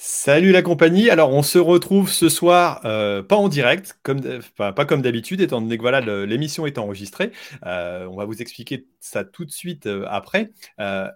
Salut la compagnie. Alors, on se retrouve ce soir, euh, pas en direct, comme, pas comme d'habitude, étant donné que voilà, l'émission est enregistrée. Euh, on va vous expliquer ça tout de suite euh, après.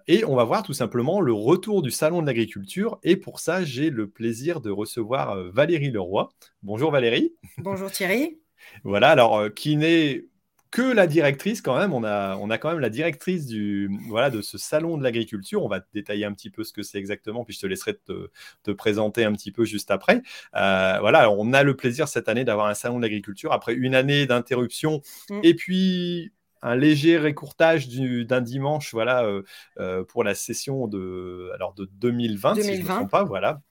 et on va voir tout simplement le retour du Salon de l'agriculture. Et pour ça, j'ai le plaisir de recevoir Valérie Leroy. Bonjour Valérie. Bonjour Thierry. Voilà, alors qui n'est que la directrice quand même. On a, on a quand même la directrice du, voilà, de ce salon de l'agriculture. On va détailler un petit peu ce que c'est exactement, puis je te laisserai te, te, présenter un petit peu juste après. Euh, voilà, on a le plaisir cette année d'avoir un salon de l'agriculture après une année d'interruption mm. et puis un léger récourtage d'un dimanche, voilà, euh, euh, pour la session de, alors de 2020, 2020. si je ne me trompe pas, voilà.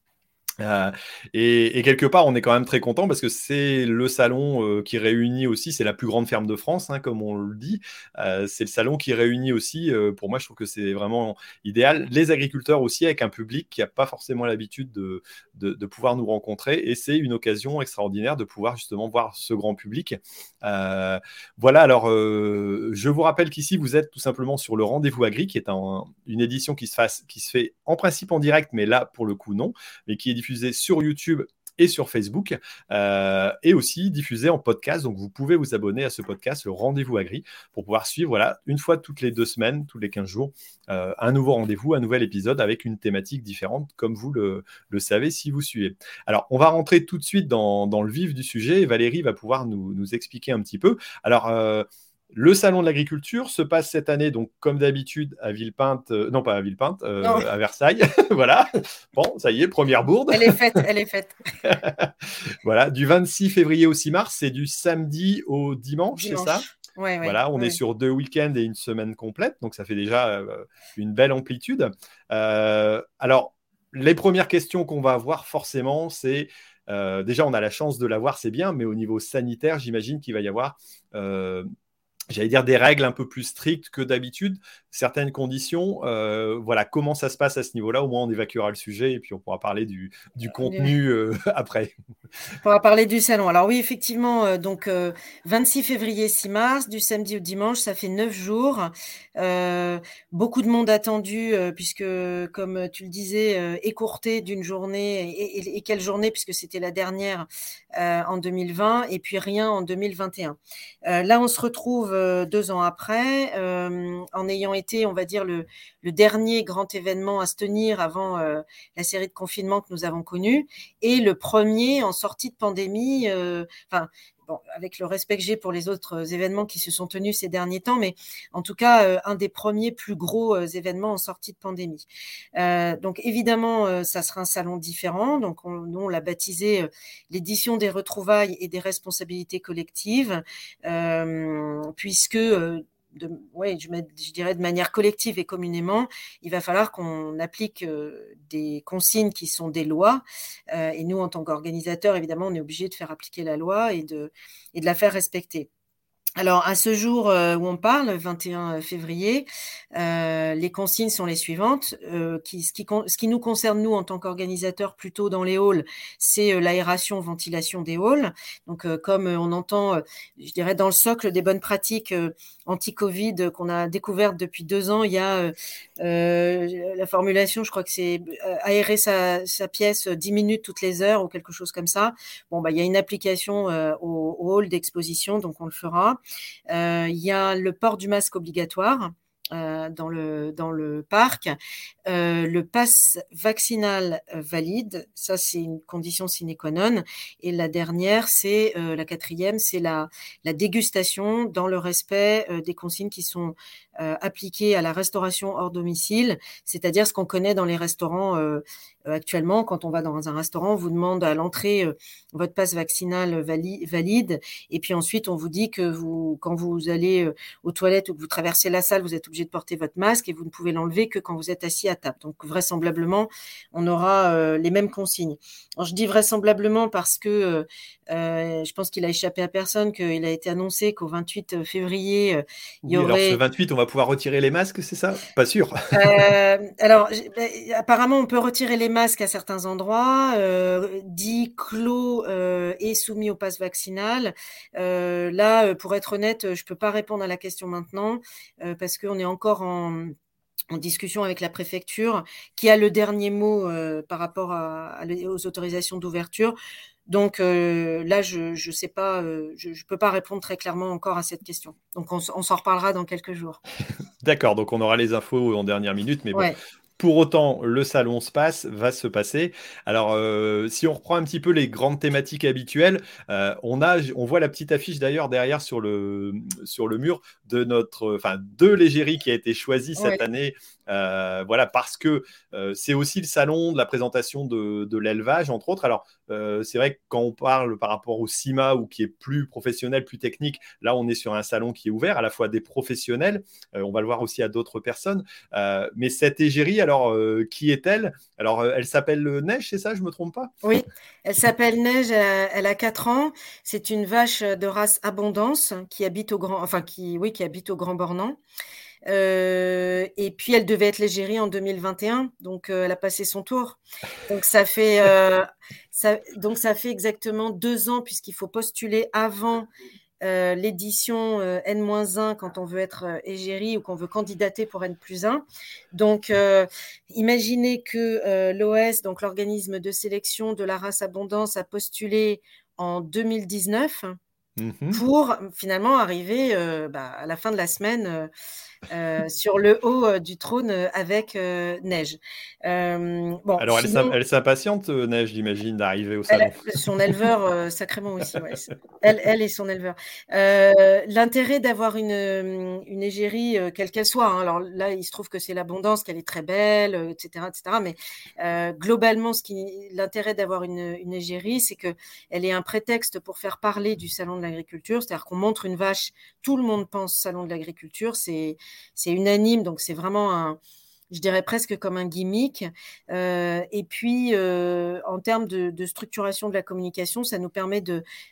Euh, et, quelque part, on est quand même très content parce que c'est le salon euh, qui réunit aussi, c'est la plus grande ferme de France, hein, comme on le dit. Euh, c'est le salon qui réunit aussi, pour moi, je trouve que c'est vraiment idéal, les agriculteurs aussi avec un public qui n'a pas forcément l'habitude de, pouvoir nous rencontrer. Et c'est une occasion extraordinaire de pouvoir justement voir ce grand public. voilà, alors je vous rappelle qu'ici, vous êtes tout simplement sur le Rendez-vous Agri, qui est une édition qui se, qui se fait en principe en direct, mais là, pour le coup, non, mais qui est sur YouTube et sur Facebook, euh, et aussi diffusé en podcast. Donc, vous pouvez vous abonner à ce podcast, le Rendez-vous Agri, pour pouvoir suivre, voilà, une fois toutes les deux semaines, tous les 15 jours, euh, un nouveau rendez-vous, un nouvel épisode avec une thématique différente, comme vous le, savez si vous suivez. Alors, on va rentrer tout de suite dans, le vif du sujet. Valérie va pouvoir nous, nous expliquer un petit peu. Alors, euh, le salon de l'agriculture se passe cette année, donc comme d'habitude, à Villepinte, euh, non pas à Villepinte, euh, à Versailles. voilà. Bon, ça y est, première bourde. Elle est faite, elle est faite. voilà, du 26 février au 6 mars, c'est du samedi au dimanche, c'est ça? Voilà, on est sur deux week-ends et une semaine complète, donc ça fait déjà euh, une belle amplitude. alors, les premières questions qu'on va avoir forcément, c'est déjà on a la chance de l'avoir, c'est bien, mais au niveau sanitaire, j'imagine qu'il va y avoir j'allais dire des règles un peu plus strictes que d'habitude, certaines conditions. Euh, voilà, comment ça se passe à ce niveau-là Au moins, on évacuera le sujet et puis on pourra parler du, du contenu euh, après. On pourra parler du salon. Alors oui, effectivement, euh, donc 26 février, 6 mars, du samedi au dimanche, ça fait neuf jours. beaucoup de monde attendu puisque, comme tu le disais, écourté d'une journée et, et, quelle journée puisque c'était la dernière en 2020 et puis rien en 2021. là, on se retrouve euh, deux ans après, euh, en ayant été, on va dire, le, dernier grand événement à se tenir avant euh, la série de confinements que nous avons connue, et le premier en sortie de pandémie. Enfin, avec le respect que j'ai pour les autres événements qui se sont tenus ces derniers temps, mais en tout cas, un des premiers plus gros événements en sortie de pandémie. donc évidemment, ça sera un salon différent. Donc on l'a baptisé l'édition des retrouvailles et des responsabilités collectives, puisque de, ouais, je, dirais de manière collective et communément, il va falloir qu'on applique euh, des consignes qui sont des lois. Euh, et nous, en tant qu'organisateurs, évidemment, on est obligé de faire appliquer la loi et de, la faire respecter. Alors, à ce jour euh, où on parle, 21 février, les consignes sont les suivantes. Qui, ce, qui, nous concerne, nous, en tant qu'organisateurs, plutôt dans les halls, c'est l'aération, ventilation des halls. Donc, comme on entend, je dirais, dans le socle des bonnes pratiques anti-Covid qu'on a découvertes depuis deux ans, il y a la formulation, je crois que c'est aérer sa, pièce 10 minutes toutes les heures ou quelque chose comme ça. Bon, bah, il y a une application au, hall d'exposition, donc on le fera. Euh, il y a le port du masque obligatoire. Euh, dans, le, dans le parc. Euh, le pass vaccinal valide, ça c'est une condition sine qua non. Et la dernière, c'est la quatrième, c'est la, la dégustation dans le respect des consignes qui sont appliquées à la restauration hors domicile, c'est-à-dire ce qu'on connaît dans les restaurants euh, actuellement, quand on va dans un restaurant, on vous demande à l'entrée euh, votre passe vaccinal valide, et puis ensuite on vous dit que vous, quand vous allez euh, aux toilettes ou que vous traversez la salle, vous êtes obligé de porter votre masque et vous ne pouvez l'enlever que quand vous êtes assis à table. Donc vraisemblablement, on aura les mêmes consignes. Alors, je dis vraisemblablement parce que je pense qu'il a échappé à personne qu'il a été annoncé qu'au 28 février, il y aurait. Alors ce 28, on va pouvoir retirer les masques, c'est ça? Pas sûr. alors ben, apparemment, on peut retirer les masques à certains endroits, euh, dit clos euh, et soumis au pass vaccinal. Euh, là, pour être honnête, je ne peux pas répondre à la question maintenant parce qu'on est encore en en discussion avec la préfecture, qui a le dernier mot par rapport aux autorisations d'ouverture. Donc là, je ne sais pas, je ne peux pas répondre très clairement encore à cette question. Donc on, s'en reparlera dans quelques jours. D'accord, donc on aura les infos en dernière minute, mais bon, pour autant, le salon se passe, va se passer. Alors, euh, si on reprend un petit peu les grandes thématiques habituelles, euh, on, a, on voit la petite affiche d'ailleurs derrière sur le, sur le mur de notre, enfin, de l'égérie qui a été choisie cette année. Euh, voilà, parce que c'est aussi le salon de la présentation de, de l'élevage, entre autres. Alors, c'est vrai que quand on parle par rapport au CIMA ou qui est plus professionnel, plus technique, là, on est sur un salon qui est ouvert à la fois des professionnels, on va le voir aussi à d'autres personnes. mais cette égérie, alors, alors, euh, qui est-elle? Alors, euh, elle s'appelle Neige, c'est ça? Je me trompe pas? Oui, elle s'appelle Neige. Elle, a 4 ans. C'est une vache de race Abondance qui habite au Grand, enfin qui, oui, qui habite au Grand Bornand. Euh, et puis elle devait être l'égérie en 2021, donc elle a passé son tour. Donc ça fait, donc ça fait exactement deux ans puisqu'il faut postuler avant euh, l'édition euh, N-1 quand on veut être euh, égérie ou qu'on veut candidater pour N plus 1. Donc, imaginez que l'OS, donc l'organisme de sélection de la race abondance, a postulé en 2019 mmh pour finalement arriver bah, à la fin de la semaine euh, sur le haut euh, du trône euh, avec Neige. bon, Alors, elle, s'impatiente, Neige, j'imagine, d'arriver au salon. son éleveur, sacrément aussi. Elle, elle et son éleveur. L'intérêt d'avoir une, une égérie, quelle qu'elle soit, hein, alors là, il se trouve que c'est l'abondance, qu'elle est très belle, etc., etc. Mais globalement, l'intérêt d'avoir une, une égérie, c'est qu'elle est un prétexte pour faire parler du salon de l'agriculture, c'est-à-dire qu'on montre une vache, tout le monde pense salon de l'agriculture, c'est c'est unanime, donc c'est vraiment un, je dirais presque comme un gimmick. Euh, et puis, euh, en termes de, structuration de la communication, ça nous permet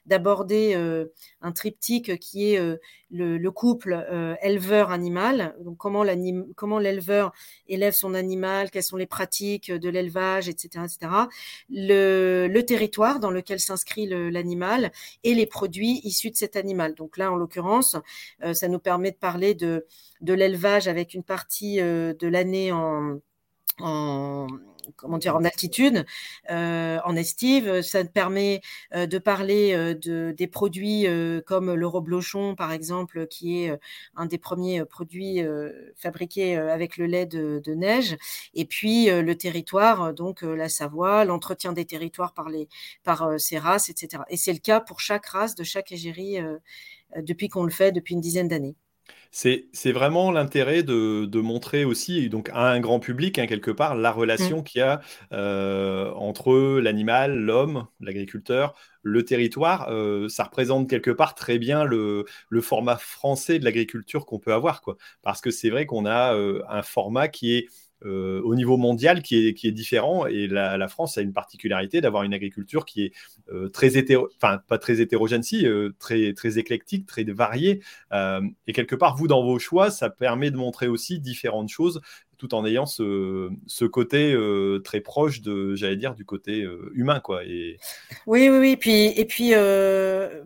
d'aborder euh, un triptyque qui est le, couple éleveur-animal. Donc, comment l'éleveur élève son animal, quelles sont les pratiques de l'élevage, etc., etc. Le, le, territoire dans lequel s'inscrit l'animal et les produits issus de cet animal. Donc là, en l'occurrence, ça nous permet de parler de de l'élevage avec une partie euh, de l'année en, comment dire, en altitude, euh, en estive. Ça permet euh, de parler de, des produits comme le reblochon, par exemple, qui est un des premiers produits fabriqués avec le lait de, neige. Et puis le territoire, donc la Savoie, l'entretien des territoires par, les, par ces races, etc. Et c'est le cas pour chaque race de chaque égérie depuis qu'on le fait depuis une dizaine d'années. C'est vraiment l'intérêt de, montrer aussi, donc à un grand public, hein, quelque part, la relation mmh. qu'il y a euh, entre l'animal, l'homme, l'agriculteur, le territoire. Euh, ça représente quelque part très bien le, format français de l'agriculture qu'on peut avoir, quoi. Parce que c'est vrai qu'on a euh, un format qui est euh, au niveau mondial qui est, qui est différent. Et la, France a une particularité d'avoir une agriculture qui est euh, très hétéro, enfin pas très hétérogène, si, euh, très, très éclectique, très variée. et quelque part, vous, dans vos choix, ça permet de montrer aussi différentes choses tout en ayant ce, ce côté euh, très proche de, j'allais dire, du côté euh, humain, quoi. Et... Oui, oui, oui. Puis, et puis, euh,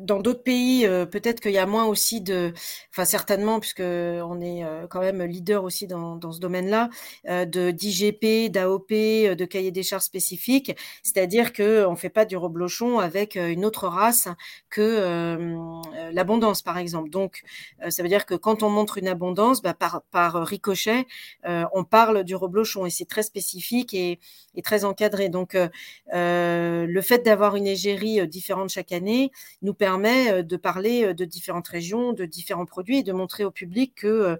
dans d'autres pays, peut-être qu'il y a moins aussi de, enfin certainement, puisque on est quand même leader aussi dans, dans ce domaine-là, de d'IGP, d'AOP, de cahier des charges spécifiques. C'est-à-dire que on fait pas du reblochon avec une autre race que l'abondance, par exemple. Donc, ça veut dire que quand on montre une abondance, bah, par, par ricochet, on parle du reblochon et c'est très spécifique et, très encadré. Donc, euh, euh, le fait d'avoir une égérie différente chaque année nous permet de parler de différentes régions, de différents produits et de montrer au public que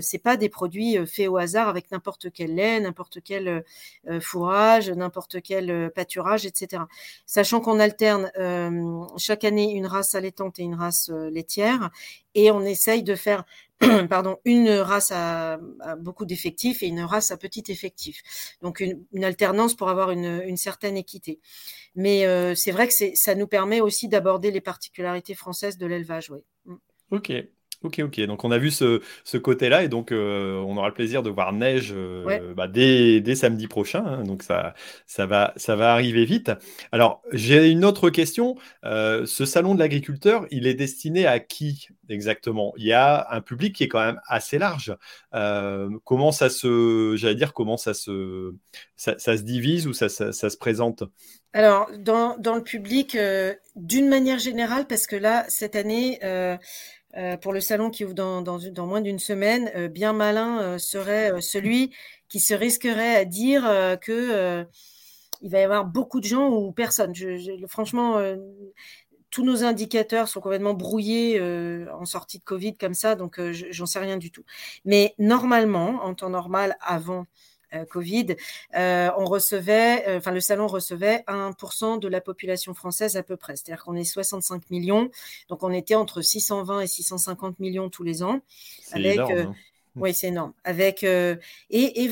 c'est pas des produits faits au hasard avec n'importe quel lait, n'importe quel fourrage, n'importe quel pâturage, etc. Sachant qu'on alterne chaque année une race allaitante et une race laitière et on essaye de faire pardon, une race à, beaucoup d'effectifs et une race à petit effectif. Donc une, alternance pour avoir une, certaine équité. Mais euh, c'est vrai que ça nous permet aussi d'aborder les particularités françaises de l'élevage. Oui. Mm. Ok. Ok, ok. Donc on a vu ce, côté-là et donc euh, on aura le plaisir de voir neige euh, bah, dès, samedi prochain. Hein. donc ça, ça, va, ça va arriver vite. Alors j'ai une autre question. Euh, ce salon de l'agriculteur, il est destiné à qui exactement? Il y a un public qui est quand même assez large. comment ça se, j'allais dire, comment ça se, ça, se divise ou ça, ça, se présente? Alors, dans, dans, le public, d'une manière générale, parce que là, cette année, euh, pour le salon qui ouvre dans, moins d'une semaine, euh, bien malin euh, serait celui qui se risquerait à dire que il va y avoir beaucoup de gens ou personne. Franchement, tous nos indicateurs sont complètement brouillés en sortie de Covid comme ça, donc j'en sais rien du tout. Mais normalement, en temps normal, avant euh, Covid, euh, on recevait, euh, enfin le salon recevait 1% de la population française à peu près. C'est-à-dire qu'on est 65 millions, donc on était entre 620 et 650 millions tous les ans. Avec, énorme, hein. Oui, c'est énorme. Avec et, et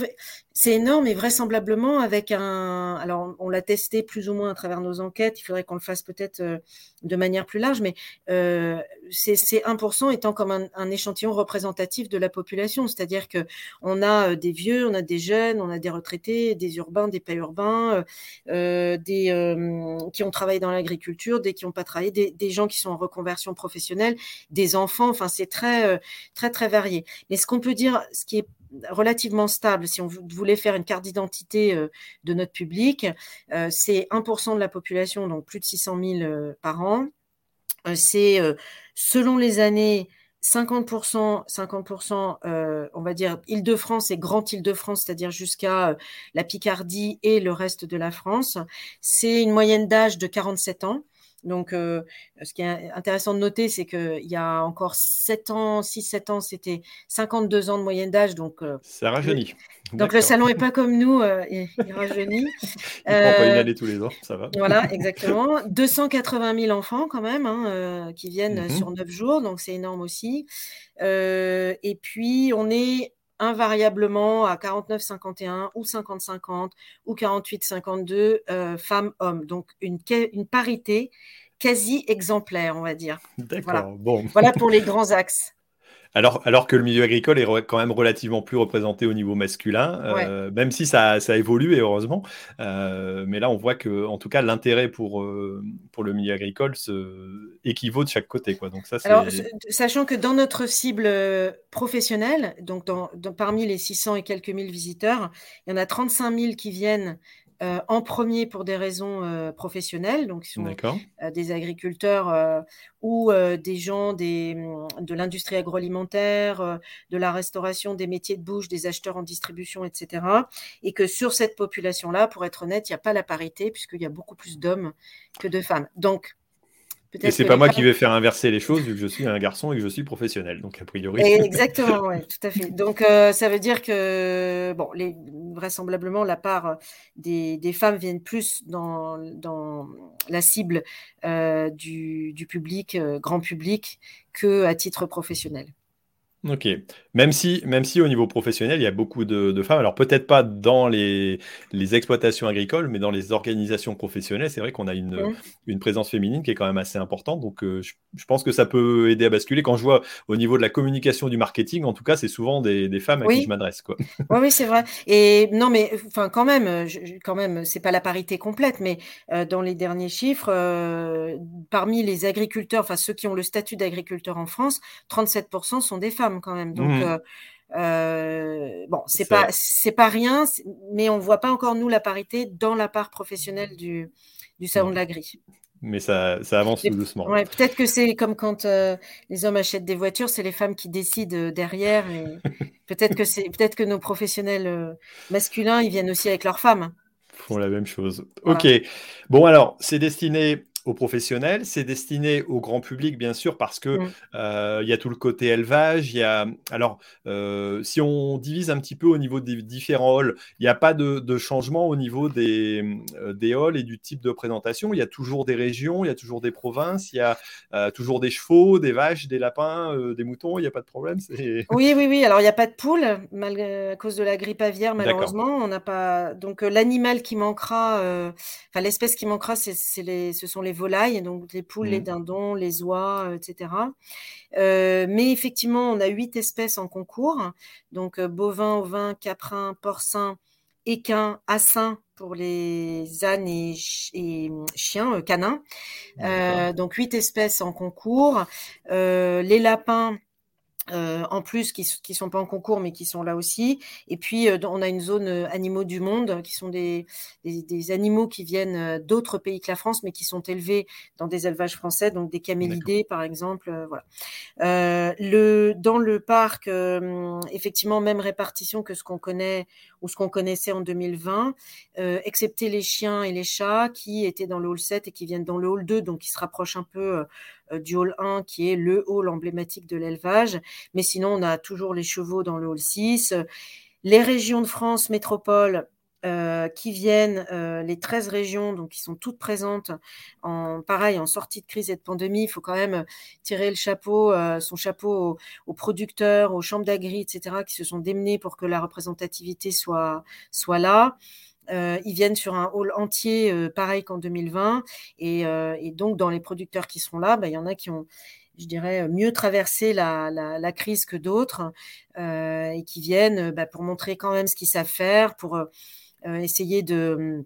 c'est énorme et vraisemblablement avec un. Alors, on l'a testé plus ou moins à travers nos enquêtes. Il faudrait qu'on le fasse peut-être euh, de manière plus large, mais euh, ces, 1% étant comme un, échantillon représentatif de la population, c'est-à-dire que on a euh, des vieux, on a des jeunes, on a des retraités, des urbains, des pas urbains, euh, des qui ont travaillé dans l'agriculture, des qui n'ont pas travaillé, des, des, gens qui sont en reconversion professionnelle, des enfants. Enfin, c'est très très très varié. Mais ce qu'on peut dire, ce qui est relativement stable. Si on voulait faire une carte d'identité euh, de notre public, euh, c'est 1% de la population, donc plus de 600 000 euh, par an. c'est selon les années 50%, 50%, on va dire Île-de-France et Grand Île-de-France, c'est-à-dire jusqu'à la Picardie et le reste de la France. C'est une moyenne d'âge de 47 ans. Donc, euh, ce qui est intéressant de noter, c'est qu'il y a encore 7 ans, 6-7 ans, c'était 52 ans de moyenne d'âge. Donc, euh, ça rajeunit. Donc, le salon n'est pas comme nous, euh, il, rajeunit. il ne prend pas une année tous les ans, ça va. Voilà, exactement. 280 000 enfants quand même hein, qui viennent mm-hmm. sur 9 jours, donc c'est énorme aussi. et puis, on est invariablement à 49-51 ou 50-50 ou 48-52 euh, femmes-hommes. Donc une, une, parité quasi exemplaire, on va dire. D'accord, voilà. bon. Voilà pour les grands axes. Alors, alors que le milieu agricole est quand même relativement plus représenté au niveau masculin, euh, même si ça, ça, évolue et heureusement. Euh, mais là, on voit que, en tout cas, l'intérêt pour, euh, pour le milieu agricole se équivaut de chaque côté. Quoi. Donc ça, alors, sachant que dans notre cible professionnelle, donc dans, parmi les 600 et quelques mille visiteurs, il y en a 35 000 qui viennent euh, en premier pour des raisons euh, professionnelles, donc sont euh, des agriculteurs ou des gens des, mm, de l'industrie agroalimentaire, de la restauration, des métiers de bouche, des acheteurs en distribution, etc. Et que sur cette population-là, pour être honnête, il n'y a pas la parité puisqu'il y a beaucoup plus d'hommes que de femmes. Donc, et c'est pas moi qui vais faire inverser les choses vu que je suis un garçon et que je suis professionnel, donc a priori. Exactement, oui, tout à fait. Donc euh, ça veut dire que bon, les, vraisemblablement la part des, des femmes viennent plus dans, dans la cible euh, du, du, public, euh, grand public, que à titre professionnel. Ok. Même si, même si au niveau professionnel, il y a beaucoup de, femmes, alors peut-être pas dans les, les, exploitations agricoles, mais dans les organisations professionnelles, c'est vrai qu'on a une, une, présence féminine qui est quand même assez importante. Donc, euh, je, pense que ça peut aider à basculer. Quand je vois au niveau de la communication, du marketing, en tout cas, c'est souvent des, des, femmes à qui je m'adresse. Oui, oui, c'est vrai. Et non, mais enfin, quand même, je, quand même, c'est pas la parité complète, mais euh, dans les derniers chiffres, euh, parmi les agriculteurs, enfin ceux qui ont le statut d'agriculteur en France, 37% sont des femmes quand même. Donc, mmh. euh, euh, bon, c'est pas c'est pas rien, mais on voit pas encore nous la parité dans la part professionnelle du, du salon de la grille. Mais ça, ça avance tout doucement. Ouais, peut-être que c'est comme quand euh, les hommes achètent des voitures, c'est les femmes qui décident derrière. peut-être que c'est peut-être que nos professionnels masculins, ils viennent aussi avec leurs femmes. Font la même chose. Ok. Bon alors, c'est destiné aux professionnels, c'est destiné au grand public, bien sûr, parce que mmh. euh, il y a tout le côté élevage. Il y a alors euh, si on divise un petit peu au niveau des différents halls, il n'y a pas de, changement au niveau des, euh, des halls et du type de présentation. Il y a toujours des régions, il y a toujours des provinces, il y a toujours des chevaux, des vaches, des lapins, des moutons. Il n'y a pas de problème. Oui, oui, oui. Alors il n'y a pas de poules malgré à cause de la grippe aviaire, malheureusement. On n'a pas donc l'animal qui manquera, enfin l'espèce qui manquera, c'est les, ce sont les les volailles, donc les poules, les mmh. dindons, les oies, etc. mais effectivement, on a huit espèces en concours, donc bovins, ovins, caprins, porcins, équins, assins pour les ânes et, chiens, canins. donc huit espèces en concours. les lapins, euh, en plus qui ne sont pas en concours mais qui sont là aussi. Et puis euh, on a une zone euh, animaux du monde qui sont des, des, animaux qui viennent d'autres pays que la France mais qui sont élevés dans des élevages français, donc des camélidés par exemple. voilà. le, dans le parc, effectivement, même répartition que ce qu'on connaît ou ce qu'on connaissait en 2020, excepté les chiens et les chats qui étaient dans le hall 7 et qui viennent dans le hall 2, donc qui se rapprochent un peu euh, du hall 1 qui est le hall emblématique de l'élevage. Mais sinon, on a toujours les chevaux dans le hall 6. Les régions de France métropole euh, qui viennent, euh, les 13 régions, donc qui sont toutes présentes, en pareil, en sortie de crise et de pandémie, il faut quand même tirer le chapeau, son chapeau aux, producteurs, aux chambres d'agri, etc., qui se sont démenés pour que la représentativité soit, soit là. Euh, ils viennent sur un hall entier, euh, pareil qu'en 2020. Euh, et, donc, dans les producteurs qui seront là, bah, il y en a qui ont, je dirais, mieux traversé la, crise que d'autres et qui viennent bah, pour montrer quand même ce qu'ils savent faire, pour essayer de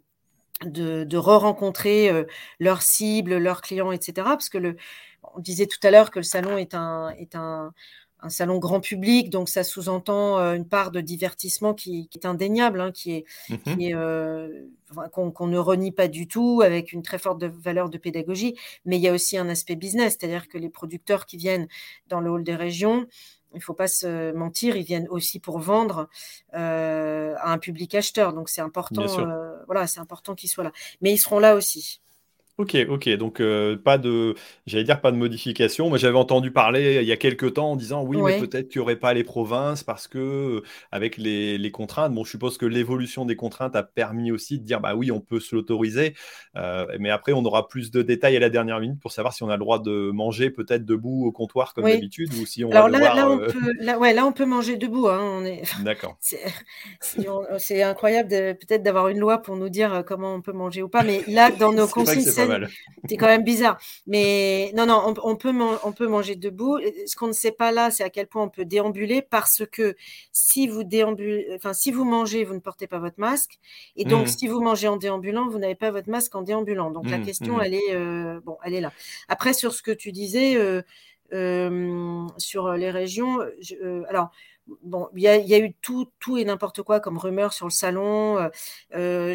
de, re-rencontrer leurs cibles, leurs clients, etc. Parce que le, on disait tout à l'heure que le salon est un, est un, un salon grand public, donc ça sous-entend euh, une part de divertissement qui, est indéniable, hein, qui est, mmh euh, qu'on ne renie pas du tout, avec une très forte valeur de pédagogie. Mais il y a aussi un aspect business, c'est-à-dire que les producteurs qui viennent dans le hall des régions, il ne faut pas se mentir, ils viennent aussi pour vendre euh, à un public acheteur. Donc c'est important, voilà, c'est important qu'ils soient là. Mais ils seront là aussi. Ok, ok, donc euh, pas de, j'allais dire pas de modification. Moi, j'avais entendu parler il y a quelques temps en disant oui, mais peut-être qu'il n'y aurait pas les provinces parce que euh, avec les, contraintes. Bon, je suppose que l'évolution des contraintes a permis aussi de dire bah oui, on peut se l'autoriser, euh, mais après on aura plus de détails à la dernière minute pour savoir si on a le droit de manger peut-être debout au comptoir comme d'habitude ou si on Alors là, là, on peut, là, ouais, là, on peut manger debout. Hein, on est... D'accord. C'est incroyable peut-être d'avoir une loi pour nous dire comment on peut manger ou pas, mais là, dans nos consignes c'est quand même bizarre. Mais non, non, on, peut, on peut manger debout. Ce qu'on ne sait pas là, c'est à quel point on peut déambuler parce que si vous déambulez, enfin, si vous mangez, vous ne portez pas votre masque. Et donc, mmh. si vous mangez en déambulant, vous n'avez pas votre masque en déambulant. Donc, la mmh, question, mmh. elle est, euh, bon, elle est là. Après, sur ce que tu disais, euh, euh, sur les régions, alors, bon, il y, a eu tout, tout et n'importe quoi comme rumeur sur le salon. Euh, euh,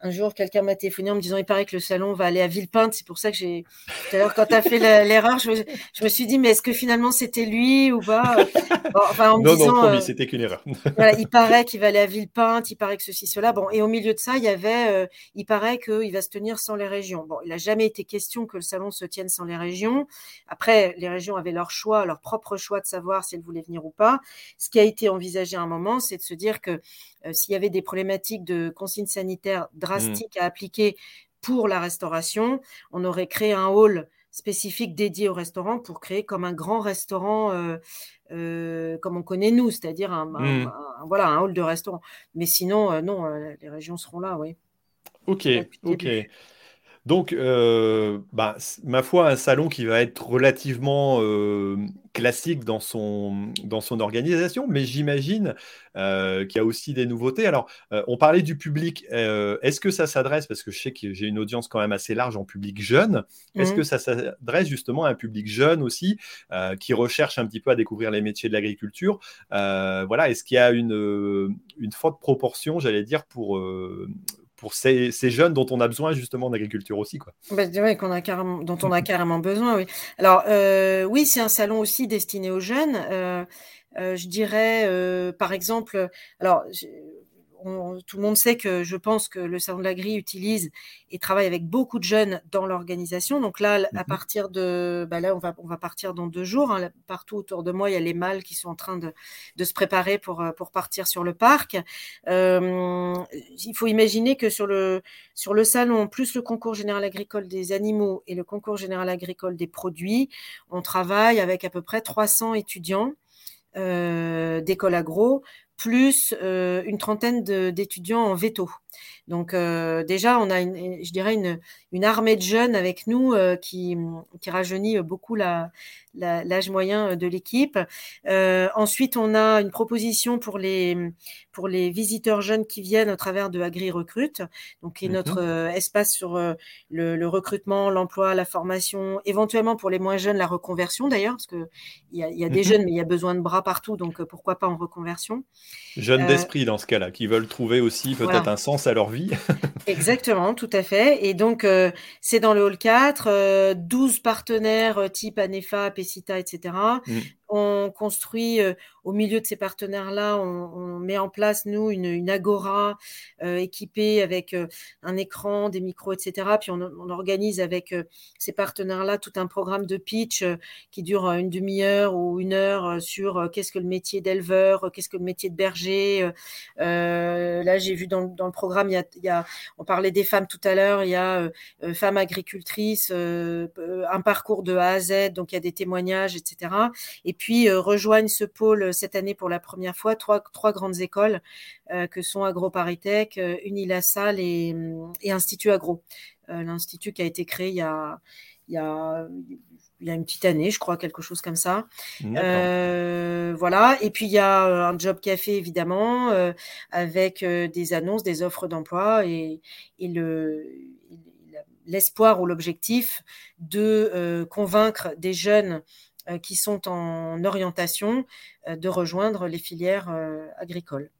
un jour, quelqu'un m'a téléphoné en me disant il paraît que le salon va aller à Villepinte. C'est pour ça que j'ai. Tout à l'heure, quand tu as fait l'erreur, je, me suis dit mais est-ce que finalement c'était lui ou pas? Enfin, en me Non, disant, non, euh, c'était qu'une erreur. voilà, il paraît qu'il va aller à Villepinte, il paraît que ceci, cela. Bon, et au milieu de ça, il y avait il paraît qu'il va se tenir sans les régions. Bon, il n'a jamais été question que le salon se tienne sans les régions. Après, les régions avaient leur choix, leur propre choix de savoir si elles voulaient venir ou pas ce qui a été envisagé à un moment, c'est de se dire que euh, s'il y avait des problématiques de consignes sanitaires drastiques mmh. à appliquer pour la restauration, on aurait créé un hall spécifique dédié au restaurant pour créer comme un grand restaurant euh, euh, comme on connaît nous, c'est-à-dire un, mmh. voilà, un hall de restaurant. Mais sinon, non, les régions seront là, oui. Ok, ok. Donc, euh, bah, ma foi, un salon qui va être relativement euh, classique dans son, dans son organisation, mais j'imagine euh, qu'il y a aussi des nouveautés. Alors, on parlait du public. Est-ce que ça s'adresse, parce que je sais que j'ai une audience quand même assez large en public jeune, est-ce que mmh. ça s'adresse justement à un public jeune aussi, qui recherche un petit peu à découvrir les métiers de l'agriculture? Voilà, est-ce qu'il y a une, une forte proportion, j'allais dire, pour pour ces, jeunes dont on a besoin justement en agriculture aussi. Quoi. Bah, qu'on a carrément, dont on a carrément besoin, oui. Alors, euh, oui, c'est un salon aussi destiné aux jeunes. Euh, euh, je dirais, par exemple, alors, tout le monde sait que je pense que le salon de l'agri utilise et travaille avec beaucoup de jeunes dans l'organisation. Donc là, à mmh partir de, bah là, on va, on va partir dans deux jours. Hein. Partout autour de moi, il y a les mâles qui sont en train de, de se préparer pour, euh, pour partir sur le parc. Euh, il faut imaginer que sur le, sur le salon, plus le concours général agricole des animaux et le concours général agricole des produits, on travaille avec à peu près 300 étudiants euh, d'école agro plus une trentaine d'étudiants en veto. Donc déjà, on a, une, je dirais, une, une, armée de jeunes avec nous qui, qui rajeunit beaucoup l'âge la, moyen de l'équipe. ensuite, on a une proposition pour les, pour les visiteurs jeunes qui viennent au travers de Agri Recrute, donc qui est notre espace sur le, le, recrutement, l'emploi, la formation, éventuellement pour les moins jeunes, la reconversion d'ailleurs, parce qu'il y a, y a des mmh jeunes, mais il y a besoin de bras partout, donc pourquoi pas en reconversion. Jeunes d'esprit dans ce cas-là, qui veulent trouver aussi peut-être un sens à leur vie. Exactement, tout à fait. Et donc, euh, c'est dans le hall 4, 12 euh, partenaires euh, type ANEFA, PECITA, etc on construit au milieu de ces partenaires-là, on, met en place, nous, une, agora équipée avec un écran, des micros, etc. Puis on, organise avec ces partenaires-là tout un programme de pitch qui dure une demi-heure ou une heure sur qu'est-ce que le métier d'éleveur, qu'est-ce que le métier de berger. là, j'ai vu dans, le programme, il y, a, on parlait des femmes tout à l'heure, il y a femmes agricultrices, un parcours de A à Z, donc il y a des témoignages, etc. Et puis euh, rejoignent ce pôle euh, cette année pour la première fois trois, trois grandes écoles euh, que sont AgroParisTech, Unilassal et, et Institut Agro. L'institut qui a été créé il y a, il y a il y a une petite année, je crois, quelque chose comme ça. voilà. Et puis il y a un job café évidemment, avec des annonces, des offres d'emploi et, et le l'espoir ou l'objectif de convaincre des jeunes qui sont en orientation euh, de rejoindre les filières euh, agricoles.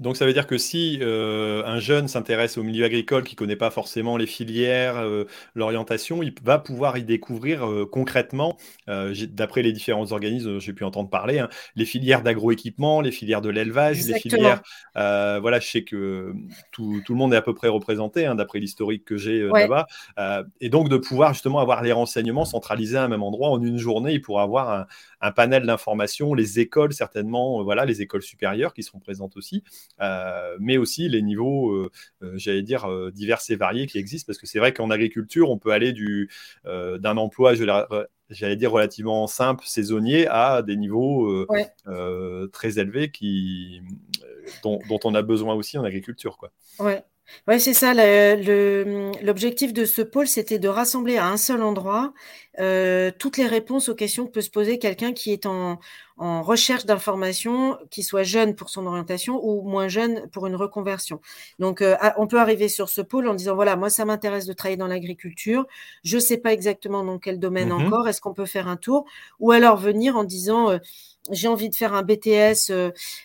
Donc ça veut dire que si euh, un jeune s'intéresse au milieu agricole, qui ne connaît pas forcément les filières, euh, l'orientation, il va pouvoir y découvrir euh, concrètement, d'après les différents organismes j'ai pu entendre parler, hein, les filières d'agroéquipement, les filières de l'élevage, les filières... voilà, je sais que tout, le monde est à peu près représenté, hein, d'après l'historique que j'ai là-bas. et donc de pouvoir justement avoir les renseignements centralisés à un même endroit en une journée, il pourra avoir un, un panel d'informations, les écoles certainement, voilà, les écoles supérieures qui seront présentes aussi. Euh, mais aussi les niveaux, euh, euh, j'allais dire, divers et variés qui existent, parce que c'est vrai qu'en agriculture, on peut aller d'un emploi, j'allais dire relativement simple, saisonnier, à des niveaux très élevés qui, dont, on a besoin aussi en agriculture. Quoi. Ouais. Oui, c'est ça. L'objectif de ce pôle, c'était de rassembler à un seul endroit euh, toutes les réponses aux questions que peut se poser quelqu'un qui est en, recherche d'informations, qui soit jeune pour son orientation ou moins jeune pour une reconversion. Donc, euh, on peut arriver sur ce pôle en disant, voilà, moi, ça m'intéresse de travailler dans l'agriculture. Je ne sais pas exactement dans quel domaine mmh encore. Est-ce qu'on peut faire un tour? Ou alors venir en disant... Euh, j'ai envie de faire un BTS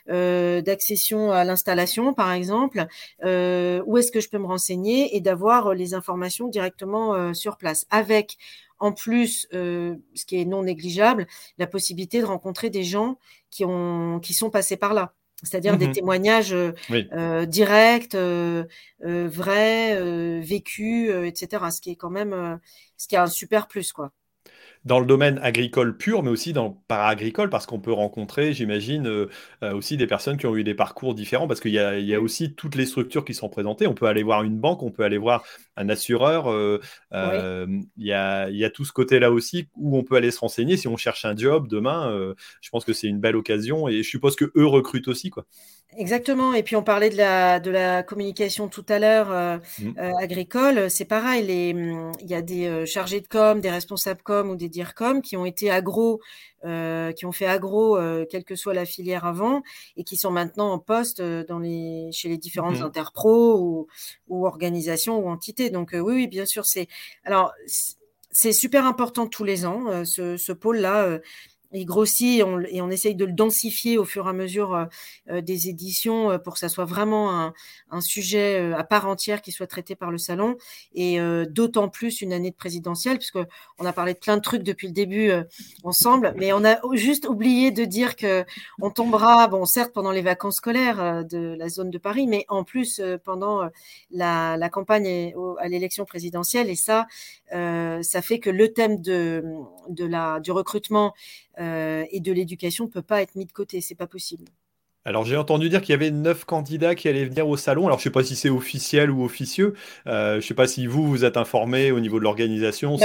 d'accession à l'installation, par exemple, où est-ce que je peux me renseigner et d'avoir les informations directement sur place, avec en plus, euh, ce qui est non négligeable, la possibilité de rencontrer des gens qui, ont, qui sont passés par là. C'est-à-dire des mmh témoignages euh, euh, directs, vrais, vécus, etc. Ce qui est quand même, ce qui est un super plus, quoi dans le domaine agricole pur, mais aussi dans para-agricole, parce qu'on peut rencontrer, j'imagine, euh, euh, aussi des personnes qui ont eu des parcours différents, parce qu'il y, a aussi toutes les structures qui sont présentées. On peut aller voir une banque, on peut aller voir un assureur. Euh, il, y a, tout ce côté-là aussi où on peut aller se renseigner si on cherche un job demain. je pense que c'est une belle occasion et je suppose que eux recrutent aussi, quoi. Exactement. Et puis on parlait de la, de la communication tout à l'heure euh, mmh. euh, agricole. C'est pareil. Les, mmh, il y a des euh, chargés de com, des responsables com ou des DIRCOM qui ont été agro, qui ont fait agro, quelle que soit la filière avant, et qui sont maintenant en poste dans les, chez les différentes mmh. interpros ou, ou, organisations ou entités. Donc oui, oui, bien sûr, c'est alors c'est super important tous les ans ce, ce pôle-là il grossit et on, et on, essaye de le densifier au fur et à mesure euh, euh, des éditions euh, pour que ça soit vraiment un, sujet à part entière qui soit traité par le salon. Et d'autant plus une année de présidentielle puisque on a parlé de plein de trucs depuis le début ensemble mais on a juste oublié de dire que on tombera bon certes pendant les vacances scolaires de la zone de Paris mais en plus pendant la, campagne à l'élection présidentielle. Et ça ça fait que le thème de, de la du recrutement et de l'éducation peut pas être mis de côté, c'est pas possible. Alors j'ai entendu dire qu'il y avait neuf candidats qui allaient venir au salon. Alors je ne sais pas si c'est officiel ou officieux. Euh, je ne sais pas si vous vous êtes informé au niveau de l'organisation. Euh,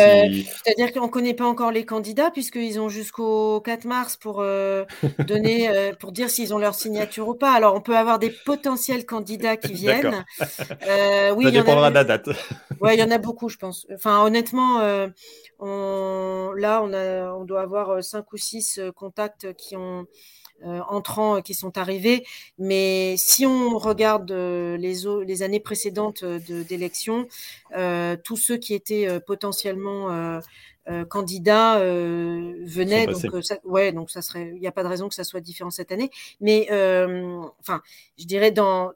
c'est-à-dire qu'on ne connaît pas encore les candidats puisqu'ils ont jusqu'au 4 mars pour euh, donner, pour dire s'ils ont leur signature ou pas. Alors on peut avoir des potentiels candidats qui viennent. oui, Ça dépendra de la date. Oui, il y en a beaucoup, je pense. Enfin honnêtement, on... là on, a... on doit avoir cinq ou six contacts qui ont entrants qui sont arrivés. Mais si on regarde euh, les, les années précédentes euh, d'élections, tous ceux qui étaient potentiellement candidats venaient. Donc, ça, ouais, donc ça serait, il n'y a pas de raison que ça soit différent cette année. Mais enfin, je dirais dans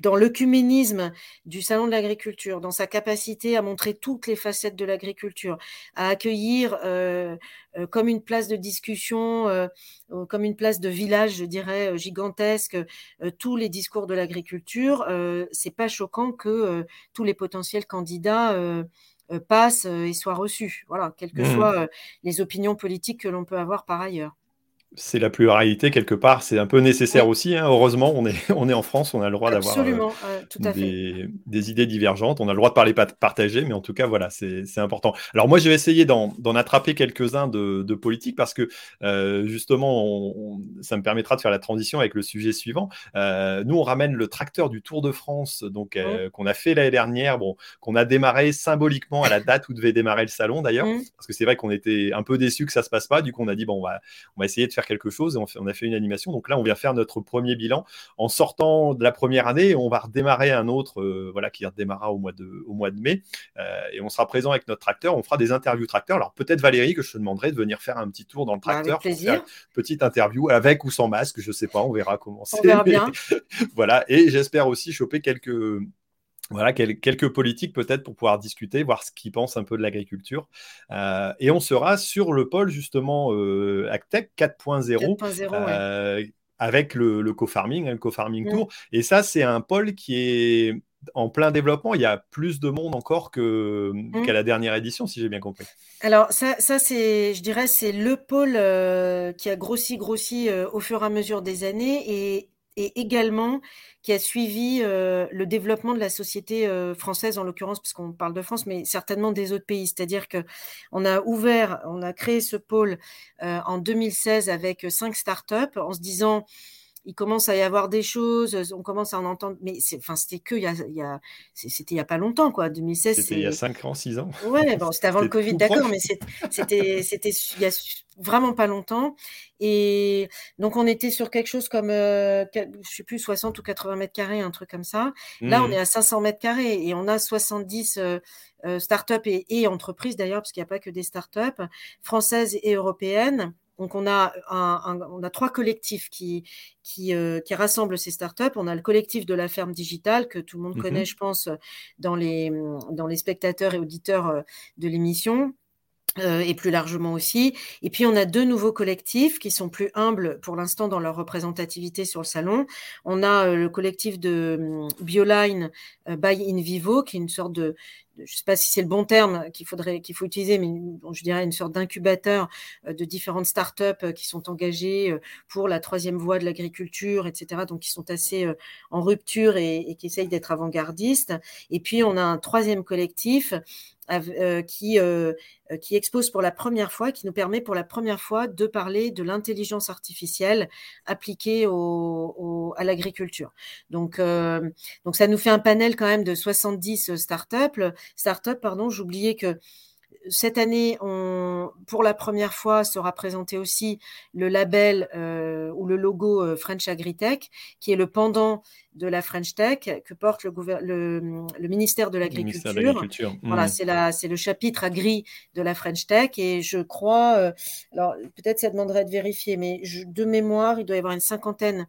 dans l'œcuménisme du Salon de l'agriculture, dans sa capacité à montrer toutes les facettes de l'agriculture, à accueillir euh, euh, comme une place de discussion, euh, comme une place de village, je dirais, gigantesque, tous les discours de l'agriculture, c'est pas choquant que tous les potentiels candidats passent et soient reçus. Voilà, quelles que mmh. soient les opinions politiques que l'on peut avoir par ailleurs c'est la pluralité quelque part, c'est un peu nécessaire aussi. Hein. Heureusement, on est, on est en France, on a le droit d'avoir euh, des, idées divergentes, on a le droit de parler partager, mais en tout cas, voilà, c'est important. Alors moi, je vais essayer d'en attraper quelques-uns de, de politiques parce que euh, justement, ça me permettra de faire la transition avec le sujet suivant. Euh, nous, on ramène le tracteur du Tour de France, donc qu'on a fait l'année dernière, bon, qu'on a démarré symboliquement à la date où devait démarrer le salon d'ailleurs, mmh. parce que c'est vrai qu'on était un peu déçus que ça se passe pas. Du coup, on a dit bon, on va, on va essayer de faire quelque chose et on, a fait une animation. Donc là, on vient faire notre premier bilan. En sortant de la première année, on va redémarrer un autre euh, voilà, qui redémarrera au mois de, au mois de mai. Euh, et on sera présent avec notre tracteur. On fera des interviews tracteur. Alors peut-être Valérie, que je te demanderai de venir faire un petit tour dans le bah, tracteur. Avec plaisir. petite interview avec ou sans masque. Je sais pas, on verra comment c'est. On verra bien. voilà. Et j'espère aussi choper quelques voilà, quelques politiques peut-être pour pouvoir discuter, voir ce qu'ils pensent un peu de l'agriculture. Euh, et on sera sur le pôle justement euh, Actec 4.0 avec le, co-farming, hein, le co-farming mm. tour. Et ça, c'est un pôle qui est en plein développement. Il y a plus de monde encore que, mm. qu'à la dernière édition, si j'ai bien compris. Alors ça, ça c'est, je dirais, c'est le pôle euh, qui a grossi, grossi au fur et à mesure des années et et également qui a suivi euh, le développement de la société euh, française, en l'occurrence, puisqu'on parle de France, mais certainement des autres pays. C'est-à-dire que on a ouvert, on a créé ce pôle euh, en 2016 avec cinq startups, en se disant il commence à y avoir des choses, on commence à en entendre, mais enfin, c'était que il y a, il y a c'était il y a pas longtemps, quoi. 2016, c'était il y a 5 ans, 6 ans. Ouais, bon, c'était avant le Covid, d'accord, mais c'était, c'était il y a vraiment pas longtemps. Et donc, on était sur quelque chose comme, euh, je sais plus, 60 ou 80 mètres carrés, un truc comme ça. Là, on mmh. est à 500 mètres carrés et on a 70 euh, euh, startups et, et entreprises d'ailleurs, parce qu'il n'y a pas que des startups françaises et européennes donc on a, on a trois collectifs qui, qui, euh, qui, rassemblent ces startups. On a le collectif de la ferme digitale que tout le monde mmh connaît, je pense, dans les, dans les spectateurs et auditeurs de l'émission. Euh, et plus largement aussi. Et puis on a deux nouveaux collectifs qui sont plus humbles pour l'instant dans leur représentativité sur le salon. On a le collectif de hum, Bioline by Invivo, qui est une sorte de je ne sais pas si c'est le bon terme qu'il faudrait qu'il faut utiliser, mais je dirais une sorte d'incubateur euh, de différentes startups euh, qui sont engagées euh, pour la troisième voie de l'agriculture, etc. Donc qui sont assez en rupture et, qui essayent d'être avant-gardistes. Et puis on a un troisième collectif qui, qui expose pour la première fois, qui nous permet pour la première fois de parler de l'intelligence artificielle appliquée au, à l'agriculture. Donc, donc ça nous fait un panel quand même de 70 startups start-up, pardon, j'oubliais que cette année, on, pour la première fois, sera présenté aussi le label euh, ou le logo euh, French Agritech, qui est le pendant de la French Tech que porte le, le, ministère de l'Agriculture. Voilà, mmh. c'est le chapitre agri de la French Tech et je crois, euh, alors peut-être ça demanderait de vérifier, mais de mémoire, il doit y avoir une cinquantaine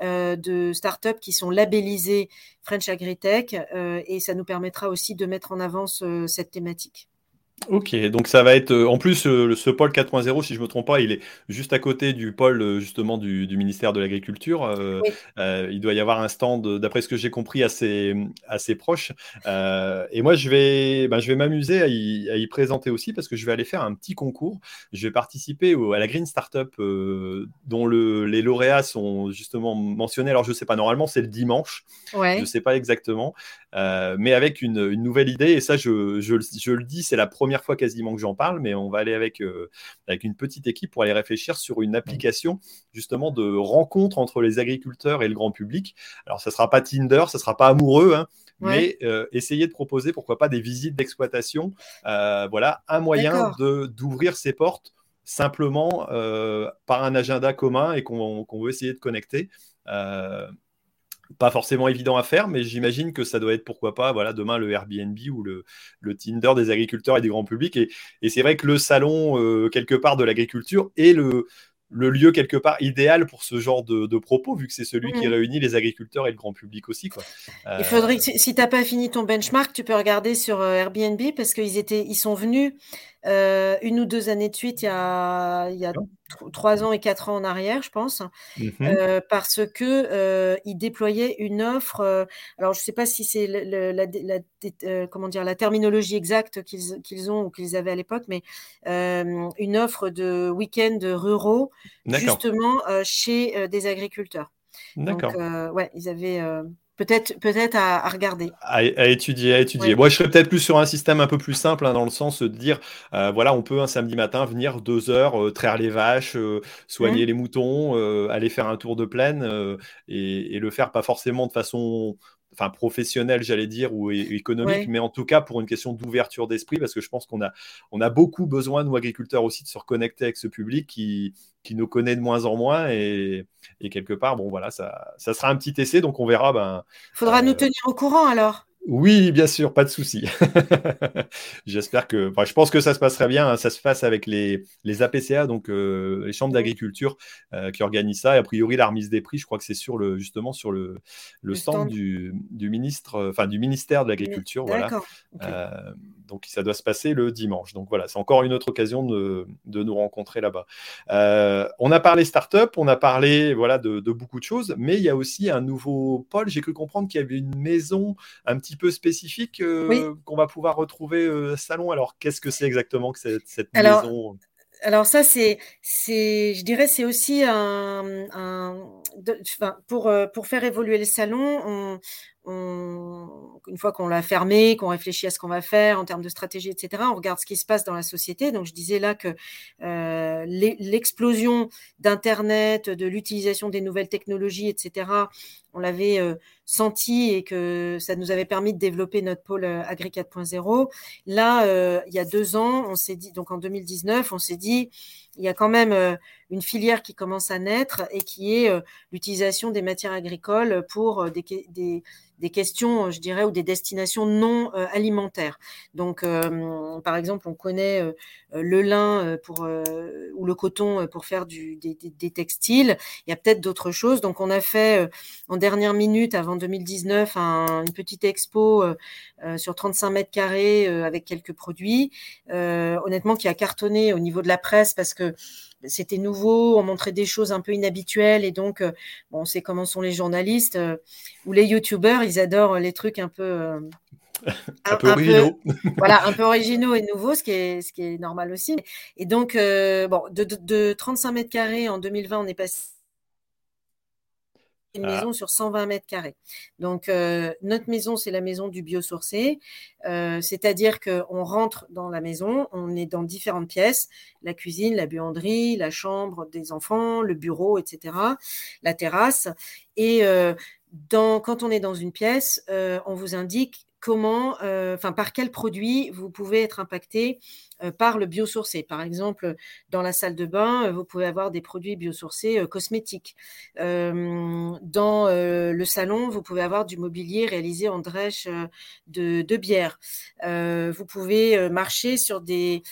de startups qui sont labellisées French Agritech euh, et ça nous permettra aussi de mettre en avant cette thématique. Ok, donc ça va être euh, en plus euh, ce pôle 4.0, si je me trompe pas, il est juste à côté du pôle euh, justement du, ministère de l'Agriculture. il doit y avoir un stand, d'après ce que j'ai compris, assez, assez proche. et moi, je vais, ben, je vais m'amuser à, y, présenter aussi parce que je vais aller faire un petit concours. Je vais participer à la Green Startup dont le, les lauréats sont justement mentionnés. Alors je sais pas, normalement c'est le dimanche. Je Je sais pas exactement, mais avec une, nouvelle idée. Et ça, je, je, je le dis, c'est la première première fois quasiment que j'en parle, mais on va aller avec, euh, avec une petite équipe pour aller réfléchir sur une application justement de rencontre entre les agriculteurs et le grand public. Alors, ça ne sera pas Tinder, ça ne sera pas amoureux, hein, mais euh, essayer de proposer, pourquoi pas, des visites d'exploitation. Euh, voilà, un moyen d'ouvrir ses portes simplement par un agenda commun et qu'on veut essayer de connecter pas forcément évident à faire, mais j'imagine que ça doit être pourquoi pas, voilà, demain le Airbnb ou le, le Tinder des agriculteurs et des grands publics. Et, et c'est vrai que le salon, euh, quelque part, de l'agriculture est le, le lieu quelque part idéal pour ce genre de, propos, vu que c'est celui qui mmh. réunit les agriculteurs et le grand public aussi. Quoi. Il faudrait que, si tu n'as pas fini ton benchmark, tu peux regarder sur euh, Airbnb parce qu'ils étaient, ils sont venus euh, une ou deux années de suite, il y a, il y a trois ans et quatre ans en arrière, je pense, mmh euh, parce que euh, ils déployaient une offre. alors, je ne sais pas si c'est la, comment dire la terminologie exacte qu'ils ont ou qu'ils avaient à l'époque, mais une offre de week-end ruraux, justement chez des agriculteurs. D'accord. Ouais, ils avaient peut-être peut-être à, regarder. À, étudier, à étudier. Moi, je serais peut-être plus sur un système un peu plus simple, hein, dans le sens de dire, euh, voilà, on peut un samedi matin venir deux heures, euh, traire les vaches, euh, soigner les moutons, aller faire un tour de plaine et, et, le faire pas forcément de façon enfin professionnel, j'allais dire, ou économique, mais en tout cas pour une question d'ouverture d'esprit, parce que je pense qu'on a, on a beaucoup besoin, nous agriculteurs aussi, de se reconnecter avec ce public qui, qui nous connaît de moins en moins. Et, et quelque part, bon, voilà, ça, ça sera un petit essai, donc on verra. Ben, Faudra nous euh, tenir au courant alors. Oui, bien sûr, pas de souci. J'espère que, je pense que ça se passerait bien. Hein. ça se passe avec les, les APCA, donc euh, les chambres d'agriculture euh, qui organisent ça. Et a priori, la remise des prix, je crois que c'est sur le, justement sur le, le, stand, Du, du, ministre, enfin du ministère de l'Agriculture. Voilà. Euh, donc ça doit se passer le dimanche. Donc voilà, c'est encore une autre occasion de, de nous rencontrer là-bas. on a parlé start-up, on a parlé voilà de, de, beaucoup de choses, mais il y a aussi un nouveau pôle. J'ai cru comprendre qu'il y avait une maison un petit peu spécifique euh, qu'on va pouvoir retrouver euh, salon. Alors, qu'est-ce que c'est exactement que cette, cette maison? alors ça, c'est, c'est, je dirais, c'est aussi un, un pour, euh, pour faire évoluer le salon, on, une fois qu'on l'a fermé, qu'on réfléchit à ce qu'on va faire en termes de stratégie, etc., on regarde ce qui se passe dans la société. Donc, je disais là que euh, l'explosion d'Internet, de l'utilisation des nouvelles technologies, etc., on l'avait euh, senti et que ça nous avait permis de développer notre pôle euh, Agri 4.0. Là, il y a deux ans, on s'est dit, donc en 2019, on s'est dit, il y a quand même une filière qui commence à naître et qui est l'utilisation des matières agricoles pour des, des des questions, je dirais, ou des destinations non euh, alimentaires. Donc, euh, par exemple, on connaît euh, le lin pour, ou le coton pour faire des, textiles. Il y a peut-être d'autres choses. Donc, on a fait en dernière minute, avant 2019, une petite expo sur 35 mètres carrés avec quelques produits. honnêtement, qui a cartonné au niveau de la presse parce que c'était nouveau, on montrait des choses un peu inhabituelles et donc, euh, bon, on sait comment sont les journalistes euh, ou les youtubeurs, ils adorent les trucs un peu. Euh, un, peu originaux. voilà, un peu originaux et nouveaux, ce qui est, ce qui est normal aussi. Et donc, bon, de, de 35 mètres carrés en 2020, on est passé une ah. maison sur 120 mètres carrés. Donc, euh, notre maison, c'est la maison du biosourcé. Euh, c'est-à-dire qu'on rentre dans la maison, on est dans différentes pièces, la cuisine, la buanderie, la chambre des enfants, le bureau, etc., la terrasse. Et euh, dans, quand on est dans une pièce, on vous indique comment, enfin, par quel produit vous pouvez être impacté euh, par le biosourcé. Par exemple, dans la salle de bain, euh, vous pouvez avoir des produits biosourcés euh, cosmétiques. dans le salon, vous pouvez avoir du mobilier réalisé en drèche de, de bière. vous pouvez marcher sur des,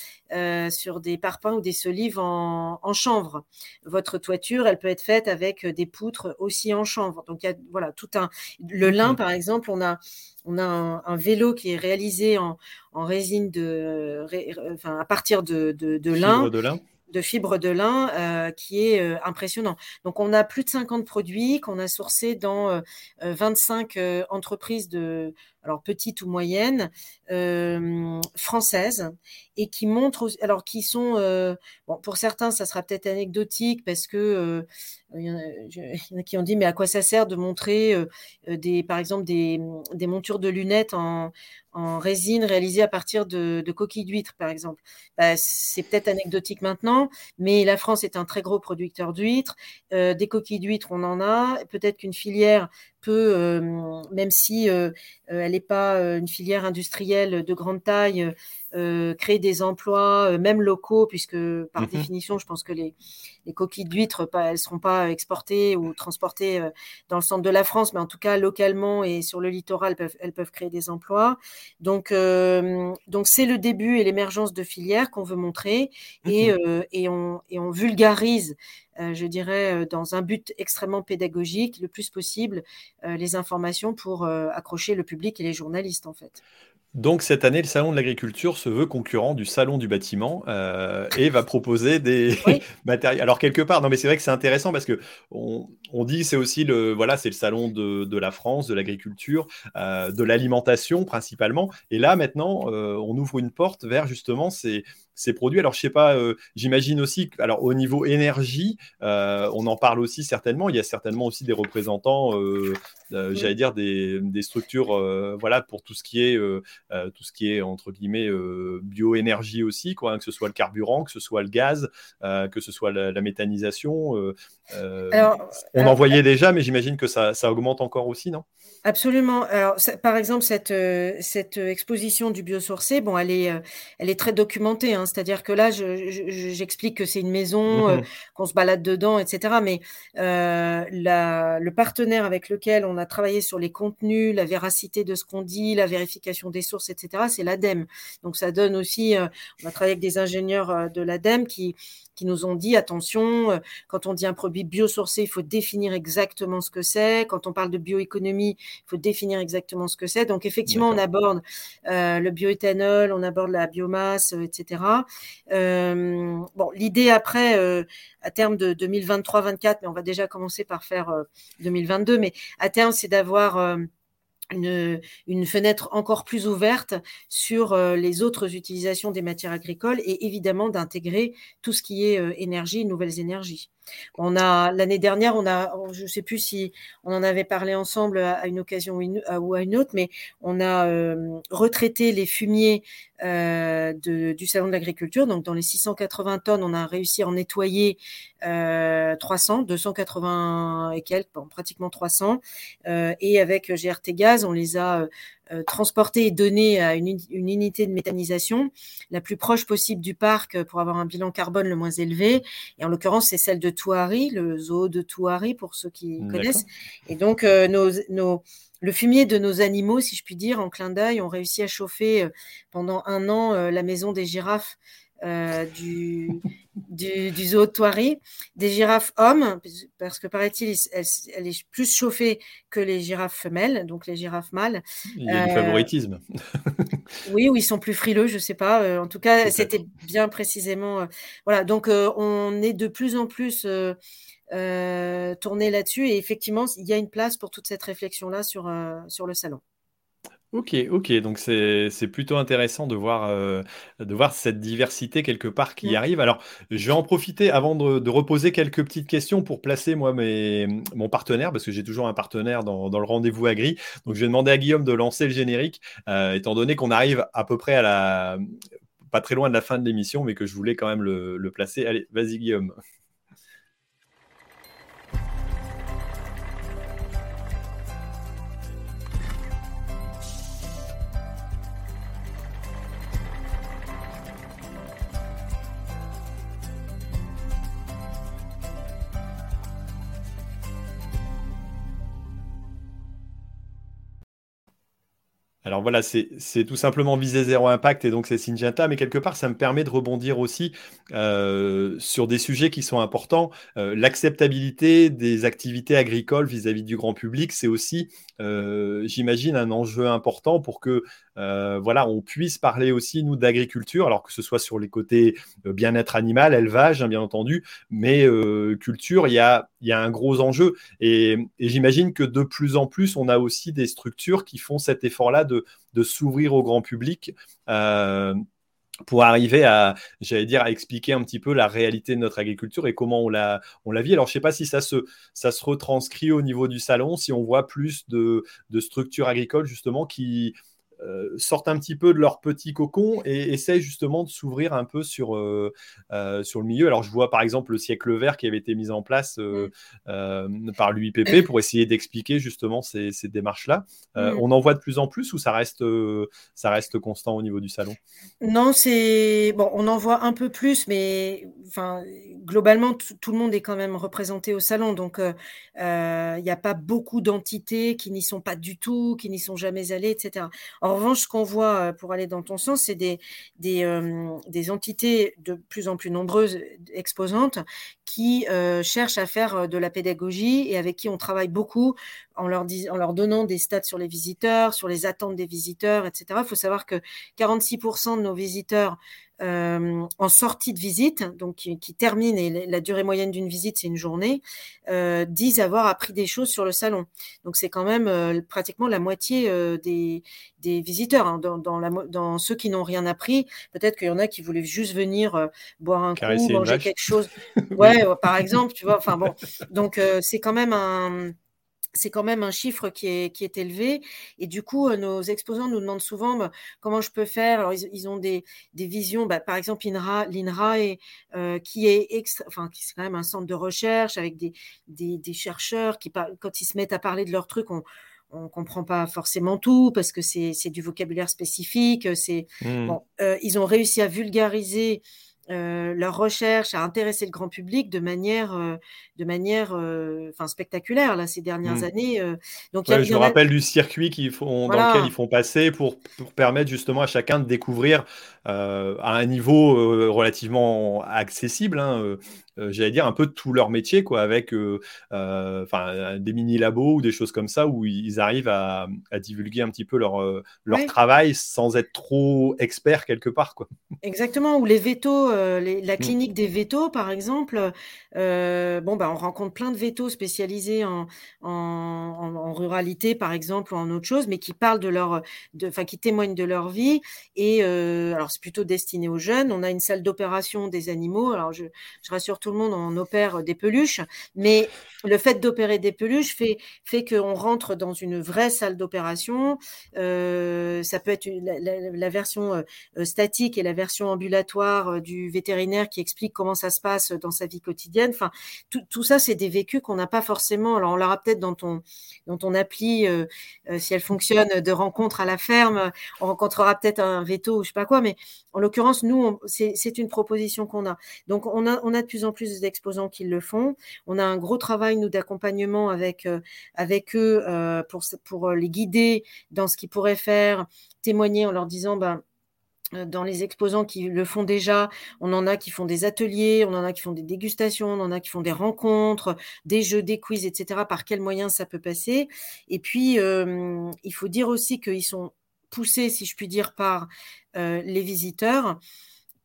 sur des parpaings ou des solives en, en, chanvre. Votre toiture, elle peut être faite avec des poutres aussi en chanvre. Donc, il y a voilà, tout un. Le lin, par exemple, on a, on a un, vélo qui est réalisé en, résine de, enfin, à partir de, de, de lin. De lin de fibres de lin euh, qui est euh, impressionnant. Donc, on a plus de 50 produits qu'on a sourcés dans 25 euh, entreprises de, alors petites ou moyennes, françaises, et qui montrent, alors qui sont, bon, pour certains, ça sera peut-être anecdotique parce que il y, en a, qui ont dit, mais à quoi ça sert de montrer des, par exemple, des, des montures de lunettes en, en résine réalisée à partir de, coquilles d'huîtres, par exemple. Bah, c'est peut-être anecdotique maintenant, mais la France est un très gros producteur d'huîtres. Euh, des coquilles d'huîtres, on en a. Peut-être qu'une filière euh, même si euh, elle n'est pas une filière industrielle de grande taille, créer des emplois, même locaux, puisque par mmh définition, je pense que les, coquilles d'huîtres, elles ne seront pas exportées ou transportées dans le centre de la France, mais en tout cas localement et sur le littoral, elles peuvent, elles peuvent créer des emplois. Donc, donc c'est le début et l'émergence de filières qu'on veut montrer et, mmh et, on, et on vulgarise euh, je dirais, euh, dans un but extrêmement pédagogique, le plus possible, euh, les informations pour accrocher le public et les journalistes, en fait. Donc cette année, le Salon de l'agriculture se veut concurrent du Salon du bâtiment et va proposer des matériaux. Alors quelque part, non mais c'est vrai que c'est intéressant parce que on, dit c'est aussi le voilà c'est le salon de, la France, de l'agriculture, de l'alimentation principalement. Et là maintenant, on ouvre une porte vers justement ces ces produits. Alors, je sais pas, euh, j'imagine aussi, alors au niveau énergie, euh, on en parle aussi certainement. Il y a certainement aussi des représentants, euh, j'allais dire des, structures, voilà, pour tout ce qui est, tout ce qui est entre guillemets bioénergie aussi, quoi, hein, que ce soit le carburant, que ce soit le gaz, que ce soit la, méthanisation. on en voyait déjà, mais j'imagine que ça, ça augmente encore aussi, non? Absolument. Alors, par exemple, cette, cette exposition du biosourcé, bon, elle est, elle est très documentée. Hein, c'est-à-dire que là, j'explique que c'est une maison, euh, mmh qu'on se balade dedans, etc. Mais euh, le partenaire avec lequel on a travaillé sur les contenus, la véracité de ce qu'on dit, la vérification des sources, etc., c'est l'ADEME. Donc ça donne aussi, euh, on a travaillé avec des ingénieurs de l'ADEME qui qui nous ont dit attention, euh, quand on dit un produit biosourcé, il faut définir exactement ce que c'est. Quand on parle de bioéconomie, il faut définir exactement ce que c'est. Donc effectivement, on aborde euh, le bioéthanol, on aborde la biomasse, euh, etc. bon, l'idée après, à terme de 2023-24, mais on va déjà commencer par faire 2022, mais à terme, c'est d'avoir une, fenêtre encore plus ouverte sur euh, les autres utilisations des matières agricoles et évidemment d'intégrer tout ce qui est euh, énergie, nouvelles énergies. On a l'année dernière, on a, je ne sais plus si on en avait parlé ensemble à, une occasion ou à une autre, mais on a euh, retraité les fumiers euh, du salon de l'agriculture. Donc dans les 680 tonnes, on a réussi à en nettoyer euh, 300, 280 et quelques, pratiquement 300. Euh, et avec GRT Gaz, on les a euh, transporter et donner à une, unité de méthanisation la plus proche possible du parc pour avoir un bilan carbone le moins élevé. Et en l'occurrence, c'est celle de Touari, le zoo de Touari pour ceux qui connaissent. Et donc, euh, nos, nos, le fumier de nos animaux, si je puis dire, en clin d'œil, ont réussi à chauffer euh, pendant un an la maison des girafes euh, du, du, du, zoo de Thoiry, des girafes hommes, parce que paraît-il, elle, est plus chauffée que les girafes femelles, donc les girafes mâles. Il y a du euh, favoritisme. oui, ou ils sont plus frileux, je ne sais pas. Euh, en tout cas, c'était bien précisément. voilà, donc on est de plus en plus tourné là-dessus, et effectivement, il y a une place pour toute cette réflexion-là sur, sur le salon. Ok, ok, donc c'est plutôt intéressant de voir, euh, de voir cette diversité quelque part qui arrive. Alors, je vais en profiter avant de, reposer quelques petites questions pour placer moi mes, mon partenaire, parce que j'ai toujours un partenaire dans, le rendez-vous agri. Donc, je vais demander à Guillaume de lancer le générique, euh, étant donné qu'on arrive à peu près à la, pas très loin de la fin de l'émission, mais que je voulais quand même le, le placer. Allez, vas-y Guillaume. Alors voilà, c'est tout simplement viser zéro impact et donc c'est Syngenta, mais quelque part ça me permet de rebondir aussi euh, sur des sujets qui sont importants. Euh, l'acceptabilité des activités agricoles vis-à-vis du grand public, c'est aussi, euh, j'imagine, un enjeu important pour que voilà, on puisse parler aussi nous d'agriculture, alors que ce soit sur les côtés bien-être animal, élevage, hein, bien entendu, mais culture, il y a, y a, un gros enjeu et, j'imagine que de plus en plus on a aussi des structures qui font cet effort-là de de, s'ouvrir au grand public. Euh, pour arriver à, j'allais dire, à expliquer un petit peu la réalité de notre agriculture et comment on la, on la vit. Alors, je ne sais pas si ça se, ça se retranscrit au niveau du salon, si on voit plus de, de structures agricoles, justement, qui, euh, sortent un petit peu de leur petit cocon et essayent justement de s'ouvrir un peu sur, euh, euh, sur le milieu. Alors, je vois par exemple le siècle vert qui avait été mis en place mm. par l'UIPP pour essayer d'expliquer justement ces, ces démarches-là. Mm. On en voit de plus en plus ou ça reste, ça reste constant au niveau du salon? Non, c'est. Bon, on en voit un peu plus, mais enfin, globalement, tout le monde est quand même représenté au salon. Donc, il n'y a pas beaucoup d'entités qui n'y sont pas du tout, qui n'y sont jamais allées, etc. En revanche, ce qu'on voit, euh, pour aller dans ton sens, c'est des, euh, entités de plus en plus nombreuses, exposantes, qui euh, cherchent à faire de la pédagogie et avec qui on travaille beaucoup en leur, en leur donnant des stats sur les visiteurs, sur les attentes des visiteurs, etc. Il faut savoir que 46% de nos visiteurs euh, en sortie de visite, donc qui, qui termine, et la durée moyenne d'une visite, c'est une journée, euh, disent avoir appris des choses sur le salon. Donc c'est quand même euh, pratiquement la moitié des, des, visiteurs. Hein. Dans, dans, la, dans, ceux qui n'ont rien appris, peut-être qu'il y en a qui voulaient juste venir boire un coup, manger quelque chose. Ouais, par exemple, tu vois. Enfin bon, donc c'est quand même un c'est quand même un chiffre qui est, qui est élevé. Et du coup, euh, nos exposants nous demandent souvent bah, comment je peux faire. Alors, ils, ont des, des visions, bah, par exemple, l'INRA, l'INRA est, euh, qui est extra, enfin, qui c'est quand même un centre de recherche avec des, des, des chercheurs qui, quand ils se mettent à parler de leurs trucs, on on comprend pas forcément tout parce que c'est du vocabulaire spécifique. C'est mmh. bon, euh, ils ont réussi à vulgariser euh, leur recherche à intéresser le grand public de manière, euh, de manière euh, enfin, spectaculaire là, ces dernières mmh. années. donc, je me rappelle du circuit qu'ils font, dans lequel ils font passer pour, pour, permettre justement à chacun de découvrir à un niveau relativement accessible hein, euh, j'allais dire, un peu tout leur métier, quoi, avec euh, euh, enfin des mini-labos ou des choses comme ça où ils arrivent à, divulguer un petit peu leur, leur travail sans être trop experts quelque part. Quoi. Exactement, ou les vétos, la mm. clinique des vétos, par exemple, bon, bah, on rencontre plein de vétos spécialisés en, en, ruralité, par exemple, ou en autre chose, mais qui parlent de leur, enfin, qui témoignent de leur vie. Et alors, c'est plutôt destiné aux jeunes. On a une salle d'opération des animaux. Alors, je, je rassure tout le monde, on opère des peluches, mais le fait d'opérer des peluches fait, fait qu'on rentre dans une vraie salle d'opération. Euh, ça peut être la, version euh, statique et la version ambulatoire euh, du vétérinaire qui explique comment ça se passe dans sa vie quotidienne. Enfin, tout, ça, c'est des vécus qu'on n'a pas forcément. Alors, on l'aura peut-être dans ton, dans ton appli, si elle fonctionne, de rencontre à la ferme. On rencontrera peut-être un veto ou je sais pas quoi, mais en l'occurrence, nous, c'est une proposition qu'on a. Donc, on a, on a de plus en plus d'exposants qui le font. On a un gros travail, nous, d'accompagnement avec, euh, avec eux euh, pour, pour les guider dans ce qu'ils pourraient faire, témoigner en leur disant, ben, euh, dans les exposants qui le font déjà, on en a qui font des ateliers, on en a qui font des dégustations, on en a qui font des rencontres, des jeux, des quiz, etc. Par quels moyens ça peut passer? Et puis, il faut dire aussi qu'ils sont poussés, si je puis dire, par les visiteurs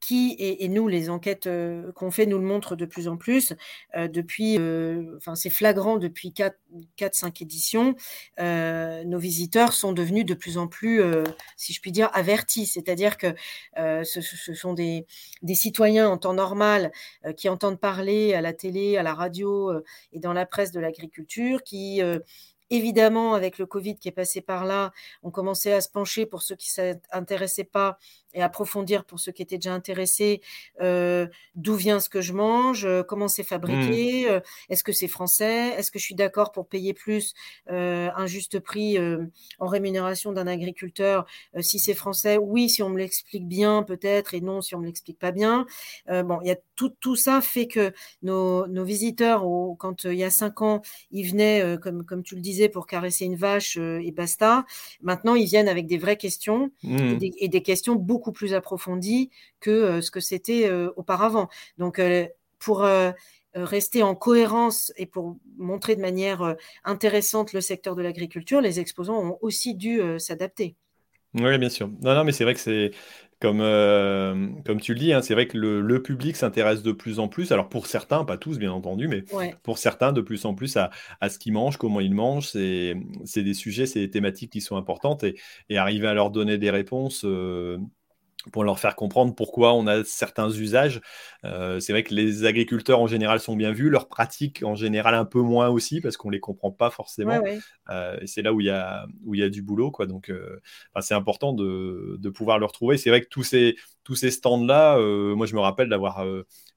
qui, et, nous, les enquêtes euh, qu'on fait nous le montrent de plus en plus, euh, depuis, euh, enfin c'est flagrant depuis 4-5 éditions, nos visiteurs sont devenus de plus en plus, si je puis dire, avertis, c'est-à-dire que ce, sont des, des, citoyens en temps normal qui entendent parler à la télé, à la radio et dans la presse de l'agriculture, qui évidemment, avec le Covid qui est passé par là, on commençait à se pencher pour ceux qui ne s'intéressaient pas et approfondir pour ceux qui étaient déjà intéressés euh, d'où vient ce que je mange, euh, comment c'est fabriqué, mmh. euh, est-ce que c'est français, est-ce que je suis d'accord pour payer plus un juste prix en rémunération d'un agriculteur si c'est français, oui, si on me l'explique bien peut-être, et non si on me l'explique pas bien. bon, il y a tout, tout ça fait que nos, nos visiteurs, quand il y a cinq ans, ils venaient, comme, comme tu le disais, pour caresser une vache et basta. Maintenant, ils viennent avec des vraies questions et, mmh. des, et des questions beaucoup beaucoup plus approfondie que euh, ce que c'était euh, auparavant. Donc, euh, pour rester en cohérence et pour montrer de manière intéressante le secteur de l'agriculture, les exposants ont aussi dû s'adapter. Oui, bien sûr. Non, non, mais c'est vrai que c'est comme, comme tu le dis, hein, c'est vrai que le, public s'intéresse de plus en plus. Alors pour certains, pas tous bien entendu, mais pour certains de plus en plus à, à ce qu'ils mangent, comment ils mangent. C'est des sujets, c'est des thématiques qui sont importantes et, et arriver à leur donner des réponses pour leur faire comprendre pourquoi on a certains usages. Euh, c'est vrai que les agriculteurs en général sont bien vus, leurs pratiques en général un peu moins aussi parce qu'on les comprend pas forcément. Euh, c'est là où il y a où il y a du boulot quoi. Donc euh, c'est important de, de, pouvoir le retrouver. C'est vrai que tous ces tous ces stands là, moi je me rappelle d'avoir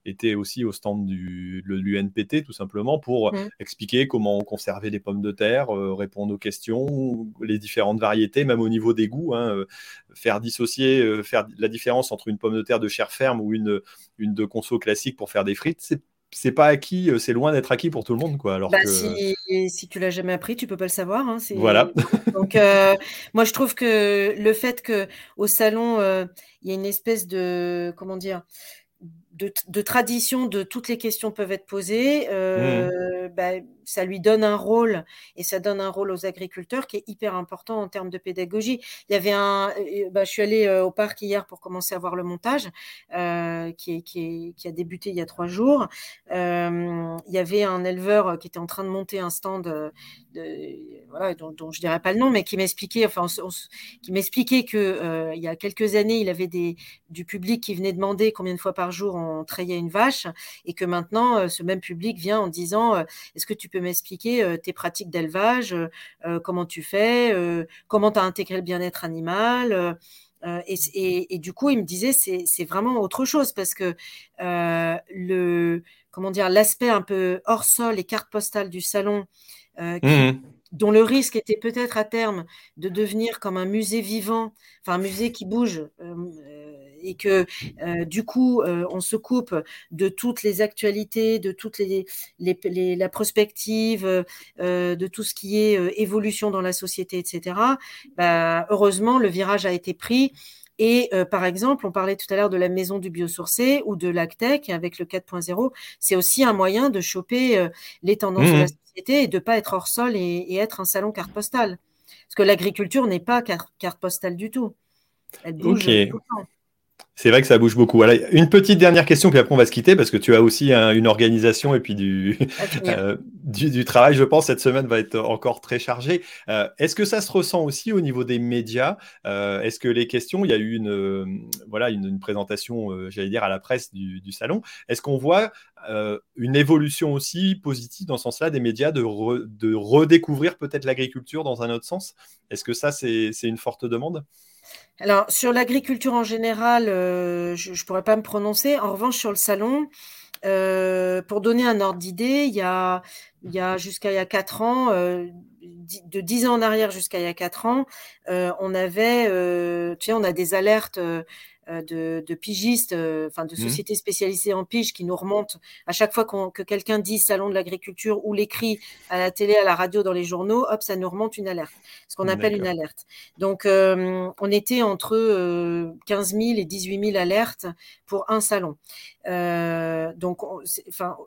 était aussi au stand du l'UNPT tout simplement pour mmh. expliquer comment conserver les pommes de terre, euh, répondre aux questions, les différentes variétés, même au niveau des goûts, hein, euh, faire dissocier, euh, faire la différence entre une pomme de terre de chair ferme ou une, une de conso classique pour faire des frites, c'est c'est pas acquis, c'est loin d'être acquis pour tout le monde, quoi. Alors bah, si, si, tu l'as jamais appris, tu peux pas le savoir. Hein, voilà. Donc, moi, je trouve que le fait que au salon, il y a une espèce de, comment dire, de, tradition de toutes les questions peuvent être posées, euh, mmh. bah, ça lui donne un rôle et ça donne un rôle aux agriculteurs qui est hyper important en termes de pédagogie. Il y avait un, euh, bah, je suis allée euh, au parc hier pour commencer à voir le montage qui, a débuté il y a trois jours. il y avait un éleveur qui était en train de monter un stand, dont, dont, je dirais pas le nom, mais qui m'expliquait, enfin, qui m'expliquait que il y a quelques années, il avait du public qui venait demander combien de fois par jour on trayait une vache et que maintenant, euh, ce même public vient en disant euh, Est-ce que tu peux m'expliquer euh, tes pratiques d'élevage Comment tu fais Comment tu as intégré le bien-être animal et, du coup, il me disait c'est vraiment autre chose parce que le comment dire l'aspect un peu hors sol et carte postale du salon mmh dont le risque était peut-être à terme de devenir comme un musée vivant, enfin un musée qui bouge, et que euh, du coup, euh, on se coupe de toutes les actualités, de toutes les, la prospective, euh, de tout ce qui est évolution dans la société, etc. Bah, heureusement, le virage a été pris. Et par exemple, on parlait tout à l'heure de la maison du biosourcé ou de l'ACTEC avec le 4.0. C'est aussi un moyen de choper les tendances de la mmh société et de ne pas être hors sol et, être un salon carte postale. Parce que l'agriculture n'est pas carte, postale du tout. Elle bouge tout le temps. C'est vrai que ça bouge beaucoup. une petite dernière question, puis après on va se quitter parce que tu as aussi une organisation et puis du, euh, du, travail, je pense, cette semaine va être encore très chargée. Euh, est-ce que ça se ressent aussi au niveau des médias? Euh, Est-ce que les questions, il y a eu une, voilà, une, présentation, j'allais dire, à la presse du, salon. Est-ce qu'on voit une évolution aussi positive dans ce sens-là des médias de, de redécouvrir peut-être l'agriculture dans un autre sens? Est-ce que ça, c'est une forte demande? Alors, sur l'agriculture en général, euh, je ne pourrais pas me prononcer. En revanche, sur le salon, euh, pour donner un ordre d'idée, il y a, jusqu'à il y a 4 ans, euh, de 10 ans en arrière jusqu'à il y a 4 ans, on avait, tu sais, on a des alertes euh, de, pigistes, euh, enfin de mmh. sociétés spécialisées en pige qui nous remontent à chaque fois que quelqu'un dit salon de l'agriculture ou l'écrit à la télé, à la radio, dans les journaux, hop, ça nous remonte une alerte, ce qu'on appelle une alerte. Donc, euh, on était entre 15 000 et 18 000 alertes pour un salon. donc, enfin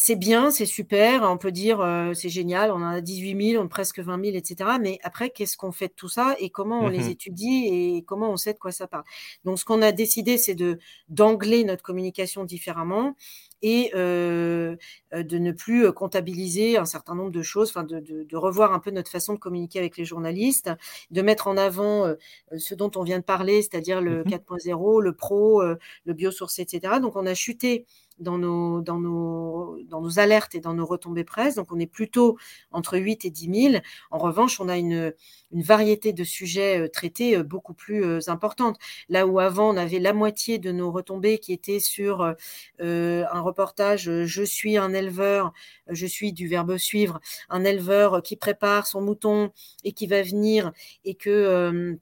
c'est bien, c'est super, on peut dire euh, c'est génial, on en a 18 000, on a presque 20 000, etc. Mais après, qu'est-ce qu'on fait de tout ça et comment on les mmh étudie et comment on sait de quoi ça parle? Donc, ce qu'on a décidé, c'est de d'angler notre communication différemment et euh, euh, de ne plus comptabiliser un certain nombre de choses, enfin de, de, revoir un peu notre façon de communiquer avec les journalistes, de mettre en avant ce dont on vient de parler, c'est-à-dire le 4.0, mmh le pro, le biosourcé, etc. Donc, on a chuté dans nos, dans, nos, dans nos alertes et dans nos retombées presse. Donc, on est plutôt entre 8 et 10 000. En revanche, on a une, variété de sujets euh, traités euh, beaucoup plus euh, importante. Là où avant, on avait la moitié de nos retombées qui étaient sur un reportage Je suis un éleveur, je suis du verbe suivre, un éleveur qui prépare son mouton et qui va venir et que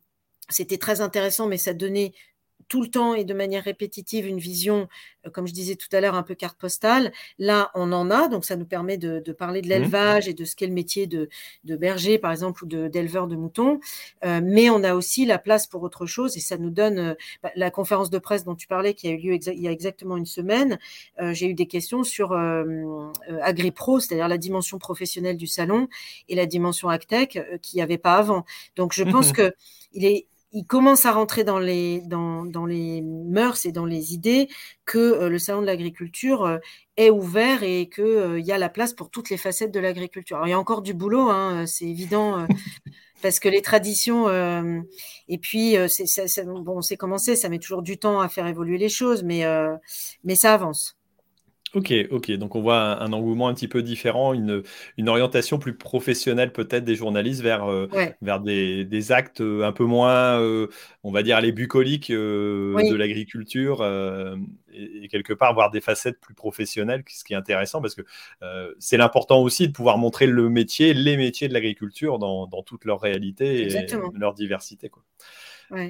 c'était très intéressant, mais ça donnait tout le temps et de manière répétitive une vision, euh, comme je disais tout à l'heure, un peu carte postale. Là, on en a, donc ça nous permet de, parler de mmh. l'élevage et de ce qu'est le métier de, berger, par exemple, ou d'éleveur de, moutons. Euh, mais on a aussi la place pour autre chose et ça nous donne euh, bah, la conférence de presse dont tu parlais, qui a eu lieu il y a exactement une semaine. J'ai eu des questions sur AgriPro, c'est-à-dire la dimension professionnelle du salon et la dimension AgTech qu'il n'y avait pas avant. Donc, je pense que il est il commence à rentrer dans les, dans, dans, les mœurs et dans les idées que euh, le salon de l'agriculture euh, est ouvert et qu'il euh, il y a la place pour toutes les facettes de l'agriculture. il y a encore du boulot, hein, c'est évident, parce que les traditions, et puis c'est, bon, c'est commencé, ça met toujours du temps à faire évoluer les choses, mais, mais ça avance. Ok, ok. Donc on voit un, engouement un petit peu différent, une, une orientation plus professionnelle peut-être des journalistes vers, euh, vers des, des, actes euh, un peu moins, euh, on va dire, les bucoliques de l'agriculture et, quelque part voir des facettes plus professionnelles, ce qui est intéressant parce que c'est l'important aussi de pouvoir montrer le métier, les métiers de l'agriculture dans, dans toute leur réalité et leur diversité. Quoi.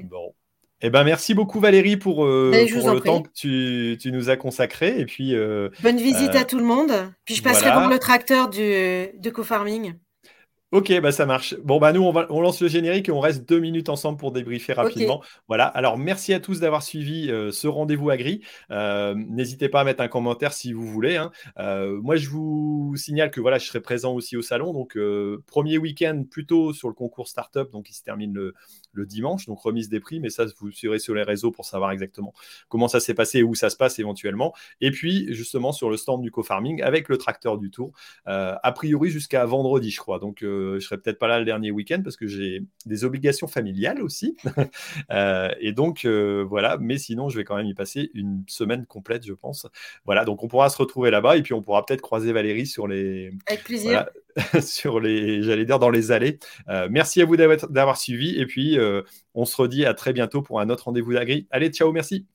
Bon. Eh ben, merci beaucoup Valérie pour, euh, le temps que tu, tu, nous as consacré. Et puis, euh, Bonne visite euh, à tout le monde. Puis je passerai voir le tracteur du, de co-farming. Ok, bah ça marche. Bon, bah nous, on, va, on lance le générique et on reste deux minutes ensemble pour débriefer rapidement. Voilà, alors merci à tous d'avoir suivi euh, ce rendez-vous agri. Euh, N'hésitez pas à mettre un commentaire si vous voulez. Hein. Euh, moi, je vous signale que voilà, je serai présent aussi au salon. Donc, premier week-end plutôt sur le concours Startup, donc il se termine le, le, dimanche, donc remise des prix, mais ça, vous suivrez sur les réseaux pour savoir exactement comment ça s'est passé et où ça se passe éventuellement. Et puis, justement, sur le stand du co-farming avec le tracteur du tour, a priori jusqu'à vendredi, je crois. Donc, je serai peut-être pas là le dernier week-end parce que j'ai des obligations familiales aussi. Euh, et donc, euh, voilà. Mais sinon, je vais quand même y passer une semaine complète, je pense. Voilà. Donc, on pourra se retrouver là-bas et puis on pourra peut-être croiser Valérie sur les. Avec plaisir. sur les, j'allais dire, dans les allées. Euh, merci à vous d'avoir suivi et puis on se redit à très bientôt pour un autre rendez-vous d'agri. Allez, ciao, merci.